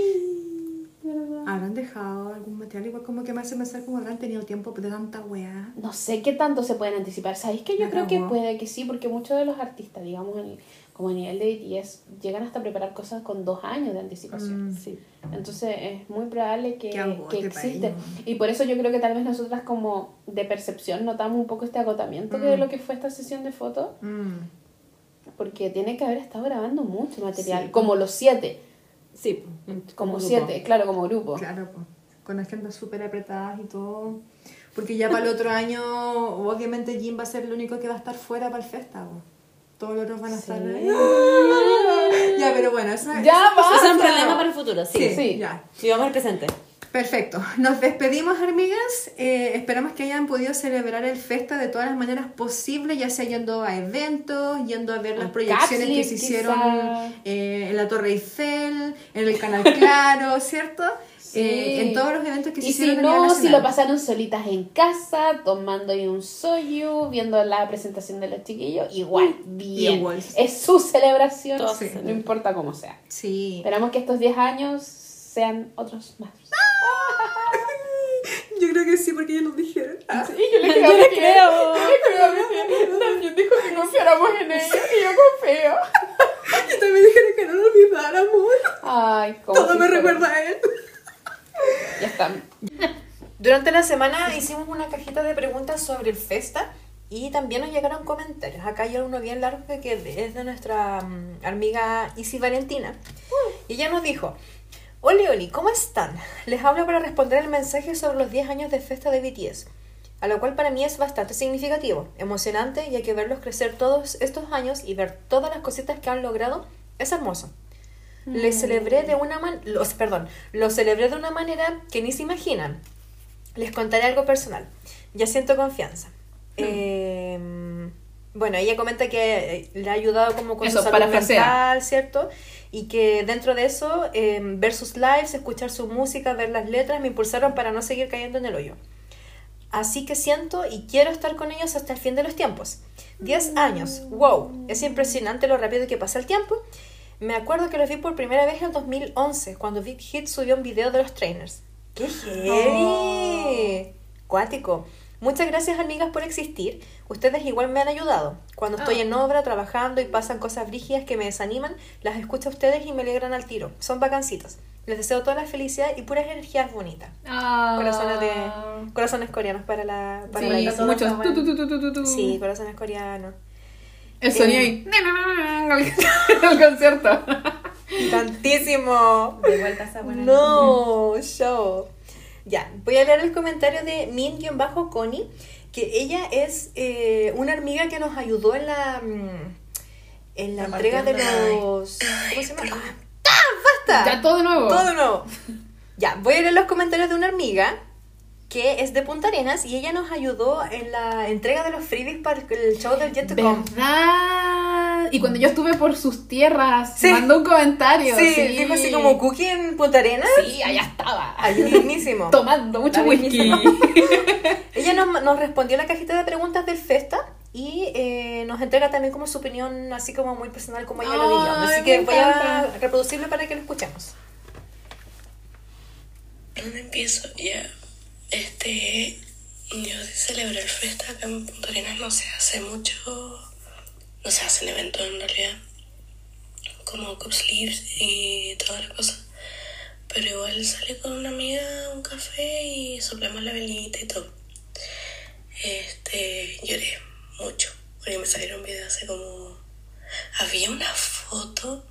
¿Habrán dejado algún material? Igual como que me hace pensar como habrán tenido tiempo de tanta weá. No sé qué tanto se pueden anticipar. ¿Sabéis que yo Me creo que puede que sí? Porque muchos de los artistas, digamos, en- como a nivel de BTS, llegan hasta preparar cosas con dos años de anticipación. Sí. Entonces es muy probable que, que existe. Y por eso yo creo que tal vez nosotras como de percepción notamos un poco este agotamiento Mm. de lo que fue esta sesión de fotos. Mm. Porque tiene que haber estado grabando mucho material. Sí. Como los siete. Sí. Como grupo. siete, claro, como grupo. Claro, pues, con agendas súper apretadas y todo. Porque ya para el otro año, obviamente Jim va a ser el único que va a estar fuera para el festa. Todos los otros van a estar ahí. Ya, pero bueno, eso Ya es un problema para el futuro, sí. Sí, Sí. ya. Vivamos el presente. Perfecto. Nos despedimos, amigas. Eh, esperamos que hayan podido celebrar el festa de todas las maneras posibles, ya sea yendo a eventos, yendo a ver las A proyecciones que se hicieron eh, en la Torre Eiffel, en el Canal Claro, ¿cierto? Eh, en todos los eventos que se y si hicieron nivel no, si lo pasaron solitas en casa, tomando ahí un soyu, viendo la presentación de los chiquillos, igual, bien. igual. Es su celebración, Sí. no importa cómo sea. Sí. Esperamos que estos 10 años sean otros más. Yo creo que sí, porque ya lo dijeron. Ah, Sí, yo le creo. Yo le creo. También dijo que confiáramos en ella y yo confío. y también dijeron que no lo olvidáramos. Ay, cómo Todo me recuerda a él. Ya está. Durante la semana hicimos una cajita de preguntas sobre el Festa y también nos llegaron comentarios. Acá hay uno bien largo que es de nuestra mm, amiga Isi Valentina. Y ella nos dijo, Oli Oli, ¿cómo están? Les hablo para responder el mensaje sobre los 10 años de Festa de BTS. A lo cual para mí es bastante significativo, emocionante y hay que verlos crecer todos estos años y ver todas las cositas que han logrado es hermoso. Les celebré de una man los, perdón, lo celebré de una manera que ni se imaginan. Les contaré algo personal. Ya siento confianza. Eh, bueno, ella comenta que eh, le ha ayudado como con Eso, su salud mental, ¿cierto? Y que dentro de eso, eh, ver sus lives, escuchar su música, ver las letras, me impulsaron para no seguir cayendo en el hoyo. Así que siento y quiero estar con ellos hasta el fin de los tiempos. 10 años, wow, es impresionante lo rápido que pasa el tiempo. Me acuerdo que los vi por primera vez en 2011, cuando Big Hit subió un video de los trainers. ¡Qué heavy! Cuático. Muchas gracias amigas por existir. Ustedes igual me han ayudado. Cuando estoy en obra, trabajando y pasan cosas brígidas que me desaniman, las escucho a ustedes y me alegran al tiro. Son vacancitas. Les deseo toda la felicidad y puras energías bonitas. Corazones de corazones coreanos para la para la Sí, Isa. muchos. Tu, tu. Sí, corazones coreanos. El sonido ahí. El concierto. Tantísimo. De vuelta a esa buena No, show. Ya, voy a leer el comentario de Min-Connie, que ella es eh, una amiga que nos ayudó en la mm, en la entrega de los ¿cómo se llama? ¡Ah, basta! Ya todo de nuevo. Todo de nuevo. Ya, voy a leer los comentarios de una amiga que es de Punta Arenas y ella nos ayudó en la entrega de los freebies para el- show del Jet to Come. ¿Verdad? Y cuando yo estuve por sus tierras, Sí. mandó un comentario. Sí, dijo así como cookie en Punta Arenas. Sí, allá estaba. Ahí mismísimo. Tomando mucho Está whisky. Ella nos, nos respondió la cajita de preguntas del Festa y eh, nos entrega también como su opinión, asy como muy personal, como ella lo diría. Así me que voy a reproducirlo para que lo escuchemos. ¿Dónde empiezo? Ya. Este. Yo sí celebré el festa acá en Punta Arenas, no se hace mucho. No se hacen eventos en realidad. Como cup sleeves y todas las cosas. Pero igual salí con una amiga a un café y soplamos la velita y todo. Este. Lloré mucho. Porque me salieron videos hace como. Había una foto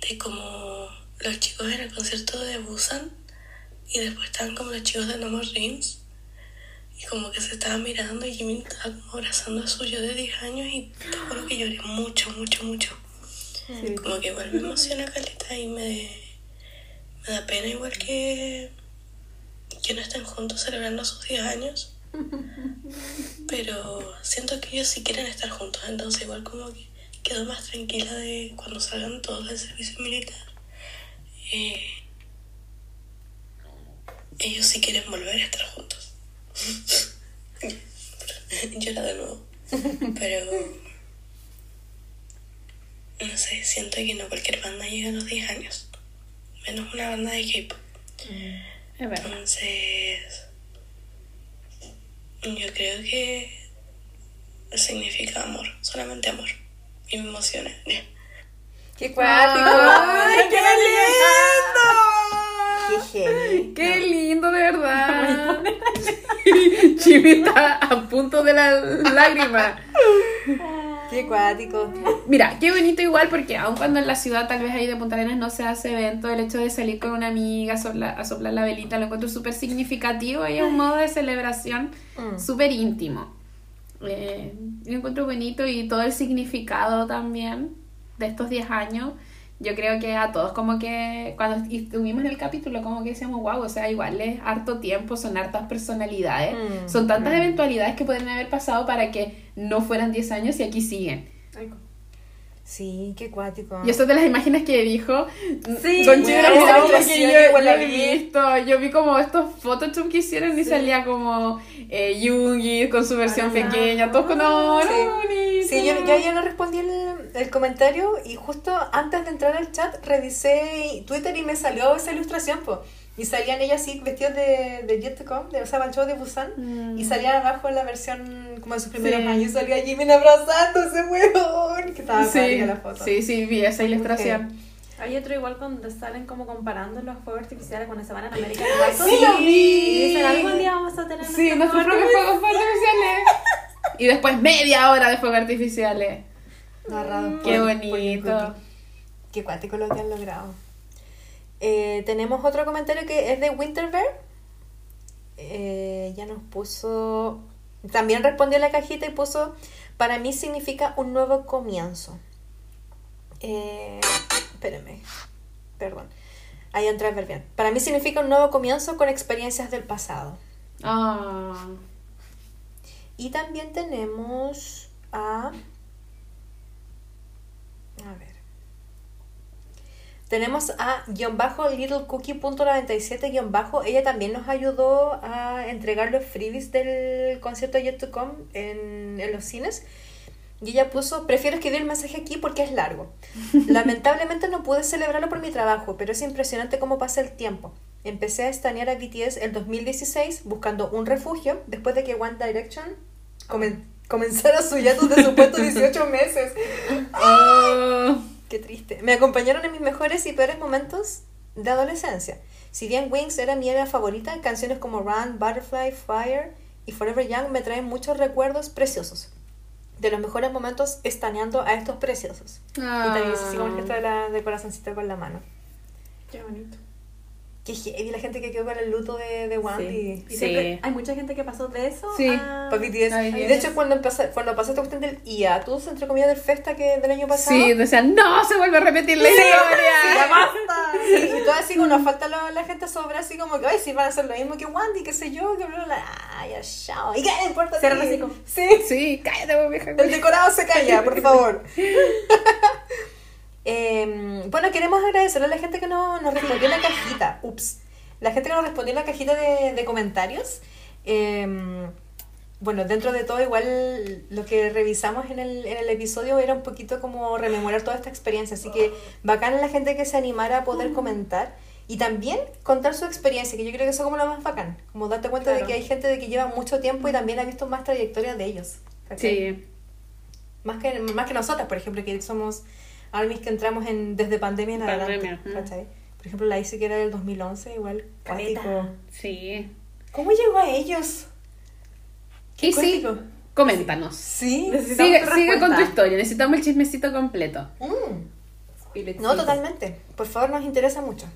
de como los chicos en el concierto de Busan y después estaban como los chicos de No More Dreams y como que se estaban mirando y Jimmy estaba como abrazando a su yo de 10 años y te juro que lloré mucho, mucho, mucho. Como que igual me emociona caleta y me, me da pena igual que, que no estén juntos celebrando sus 10 años. Pero siento que ellos sí quieren estar juntos, entonces igual como que quedo más tranquila de cuando salgan todos del servicio militar. Eh, ellos sí quieren volver a estar juntos. Llora de nuevo. Pero no sé, siento que no cualquier banda llega a los 10 años. Menos una banda de K-pop. Es verdad. Entonces, yo creo que significa amor, solamente amor. Y me emociona. ¡Qué cuático! ¡Ay, qué ¡Qué heavy! ¡Qué lindo, de verdad! Chivita a punto de la lágrima. ¡Qué cuático! Mira, qué bonito igual porque aun cuando en la ciudad tal vez ahí de Punta Arenas no se hace evento, el hecho de salir con una amiga a soplar, a soplar la velita lo encuentro súper significativo y es un modo de celebración Mm. súper íntimo. Eh, lo encuentro bonito y todo el significado también de estos 10 años. Yo creo que a todos como que cuando estuvimos en el capítulo como que decíamos, wow, o sea, igual es harto tiempo, son hartas personalidades, Mm. son tantas eventualidades que pueden haber pasado para que no fueran 10 años y aquí siguen. Sí, qué cuático. Y eso de las imágenes que dijo Sí, Don bueno, que yo, yo vi. visto. Yo vi como estos Photoshop que hicieron y salía como eh, Yugi con su versión pequeña, todos con no, Sí. Sí, yo, yo ya no respondí el, el comentario y justo antes de entrar al chat revisé Twitter y me salió esa ilustración, po. Y salían ellas así vestidos de, de Jet to Come, de, o sea, el show de Busan. Y salían abajo en la versión como de sus primeros Mm. Sí. años. Y salía Jimin abrazándose, weón. Que estaba Sí, la foto. sí, sí, vi esa ilustración. Hay otro igual cuando salen como comparando los fuegos artificiales cuando se van a América. Sí, lo vi. Y dicen, algún día vamos a tener Sí, nuestros propios fuegos artificiales. Y después media hora de fuegos artificiales. Narrado Qué bonito. Qué cuático lo que han logrado. Eh, tenemos otro comentario que es de Winterbear. Eh, ya nos puso. También respondió a la cajita y puso: Para mí significa un nuevo comienzo. Eh, espérenme. Perdón. Ahí entra ver bien. Para mí significa un nuevo comienzo con experiencias del pasado. Ah, Y también tenemos a. A ver. Tenemos a guion bajo littlecookie.97 guion bajo. Ella también nos ayudó a entregar los freebies del concierto Yet to Come en, en los cines. Y ella puso, prefiero escribir el mensaje aquí porque es largo. Lamentablemente no pude celebrarlo por mi trabajo, pero es impresionante cómo pasa el tiempo. Empecé a estanear a BTS el 2016 buscando un refugio después de que One Direction comen- comenzara su hiatus de supuestos 18 meses. Oh. Qué triste. Me acompañaron en mis mejores y peores momentos de adolescencia. Si bien Wings era mi era favorita, canciones como Run, Butterfly, Fire y Forever Young me traen muchos recuerdos preciosos. De los mejores momentos estaneando a estos preciosos. Y también así como el gesto de, la, de corazoncito con la mano. Qué bonito. Qué heavy la gente que quedó con el luto de, de One. Sí. Sí. Y siempre hay mucha gente que pasó de eso Sí. a... Para BTS. Ay, Y de hecho, cuando, empezó, cuando pasó esta cuestión del hiatus, entre comillas, del festa que del año pasado. Sí, decían, no, se vuelve a repetir la Sí, historia. ya basta. Sí, y todo así, cuando falta la, la gente sobra, así como que, ay, si van a hacer lo mismo que Wandy, qué sé yo, que bla, bla. Ay, ya, chao. ¿Y qué importa? Cierra el hocico. Sí, Sí, cállate, vieja. el decorado se calla, por favor. Eh, bueno, queremos agradecerle a la gente que no, nos respondió en la cajita. Ups. La gente que nos respondió en la cajita de, de comentarios. Eh, bueno, dentro de todo, igual lo que revisamos en el, en el episodio era un poquito como rememorar toda esta experiencia. Así que bacán la gente que se animara a poder comentar y también contar su experiencia, que yo creo que eso es como lo más bacán. Como darte cuenta de que hay gente de que lleva mucho tiempo y también ha visto más trayectoria de ellos. ¿cachai? Sí. Más que, más que nosotras, por ejemplo, que somos armies que entramos en, desde pandemia en adelante. Pandemia. Por ejemplo, la ICI que era del 2011, igual. Cuático. Sí. ¿Cómo llegó a ellos? Qué Y sí, coméntanos. Sí. Sigue, sigue con tu historia, necesitamos el chismecito completo. Mm. No, totalmente. Por favor, nos interesa mucho.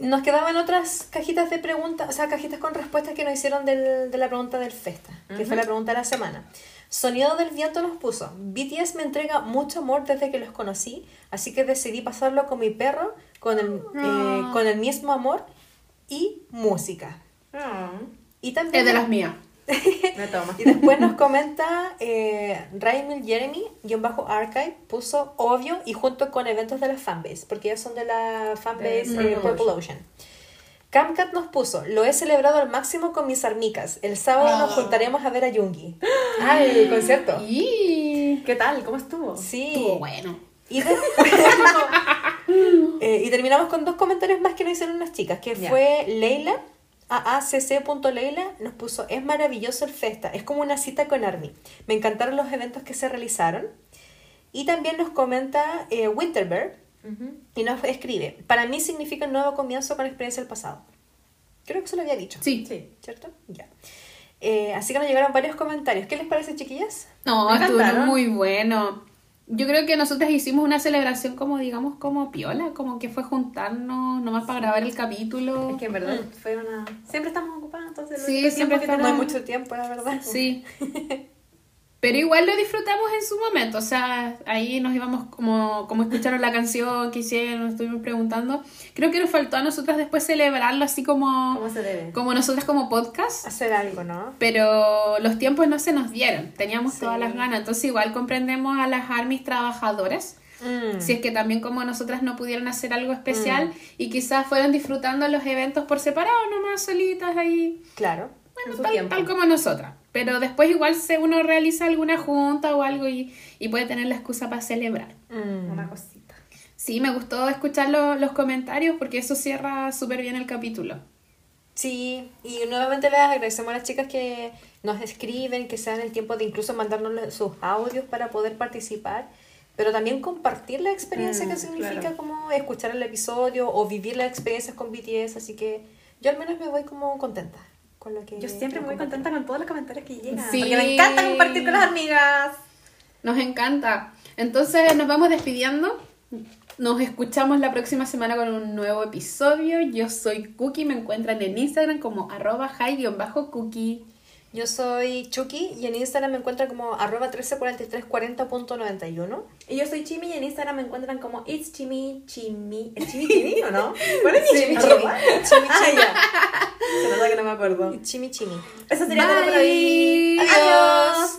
Nos quedaban otras cajitas de preguntas, o sea, cajitas con respuestas que nos hicieron del- de la pregunta del Festa, que fue la pregunta de la semana. Sonido del Viento nos puso, BTS me entrega mucho amor desde que los conocí, así que decidí pasarlo con mi perro, con el, eh, con el mismo amor y música. Y también... Es de las mías. Me toma. Y después nos comenta eh, Raimil Jeremy, guion bajo archive, puso obvio y junto con eventos de la fanbase, porque ya son de la fanbase De eh, Purple Ocean. Camcat nos puso, lo he celebrado al máximo con mis armicas. El sábado nos juntaremos a ver a Yungi. Ah, el concierto. Y ¿Qué tal? ¿Cómo estuvo? Sí. estuvo bueno. Y después eh, y terminamos con dos comentarios más que nos hicieron unas chicas, que fue Leila, aacc.leila, nos puso, es maravilloso el festa, es como una cita con Army. Me encantaron los eventos que se realizaron. Y también nos comenta eh, Winterberg y nos escribe, para mí significa un nuevo comienzo con experiencia del pasado. Creo que eso lo había dicho. Sí. Sí. ¿Cierto? Ya. Eh, así que nos llegaron varios comentarios. ¿Qué les parece, chiquillas? No, encantaron. muy bueno. Yo creo que nosotras hicimos una celebración como, digamos, como piola, como que fue juntarnos nomás para grabar el capítulo. Es que en verdad fue una... Siempre estamos ocupadas, entonces... Sí, siempre que No hay mucho tiempo, la verdad. Sí. Pero igual lo disfrutamos en su momento, o sea, ahí nos íbamos como, como escucharon la canción que hicieron, nos estuvimos preguntando. Creo que nos faltó a nosotras después celebrarlo así como, ¿Cómo se debe? como nosotras como podcast, Hacer algo, ¿no? pero los tiempos no se nos dieron, teníamos Sí. todas las ganas, entonces igual comprendemos a las armies trabajadoras. Mm. Si es que también como nosotras no pudieron hacer algo especial Mm. y quizás fueron disfrutando los eventos por separado, nomás solitas ahí. Claro. Bueno, tal, tal como nosotras. Pero después igual se uno realiza alguna junta o algo y, y puede tener la excusa para celebrar. Mm. Una cosita. Sí, me gustó escuchar lo- los comentarios porque eso cierra súper bien el capítulo. Sí, y nuevamente les agradecemos a las chicas que nos escriben, que se dan el tiempo de incluso mandarnos sus audios para poder participar, pero también compartir la experiencia Mm, que significa claro. como escuchar el episodio o vivir las experiencias con BTS, así que yo al menos me voy como contenta con lo que... Yo siempre que muy compartimos. contenta con todos los comentarios que llegan. Sí. Porque me encanta compartir con las amigas. Nos encanta. Entonces nos vamos despidiendo. Nos escuchamos la próxima semana con un nuevo episodio. Yo soy Cookie, me encuentran en Instagram como arroba high-cookie. Yo soy Chucky y en Instagram me encuentran como arroba 134340.91. Y yo soy Chimi y en Instagram me encuentran como It's Chimi Chimi. ¿Es Chimi Chimi o no? ¿Cuál es mi Chimi Arroba. Chimi. Ah, ya. Se nota que no me acuerdo. Chimi Chimi. Eso sería todo por hoy. Adiós.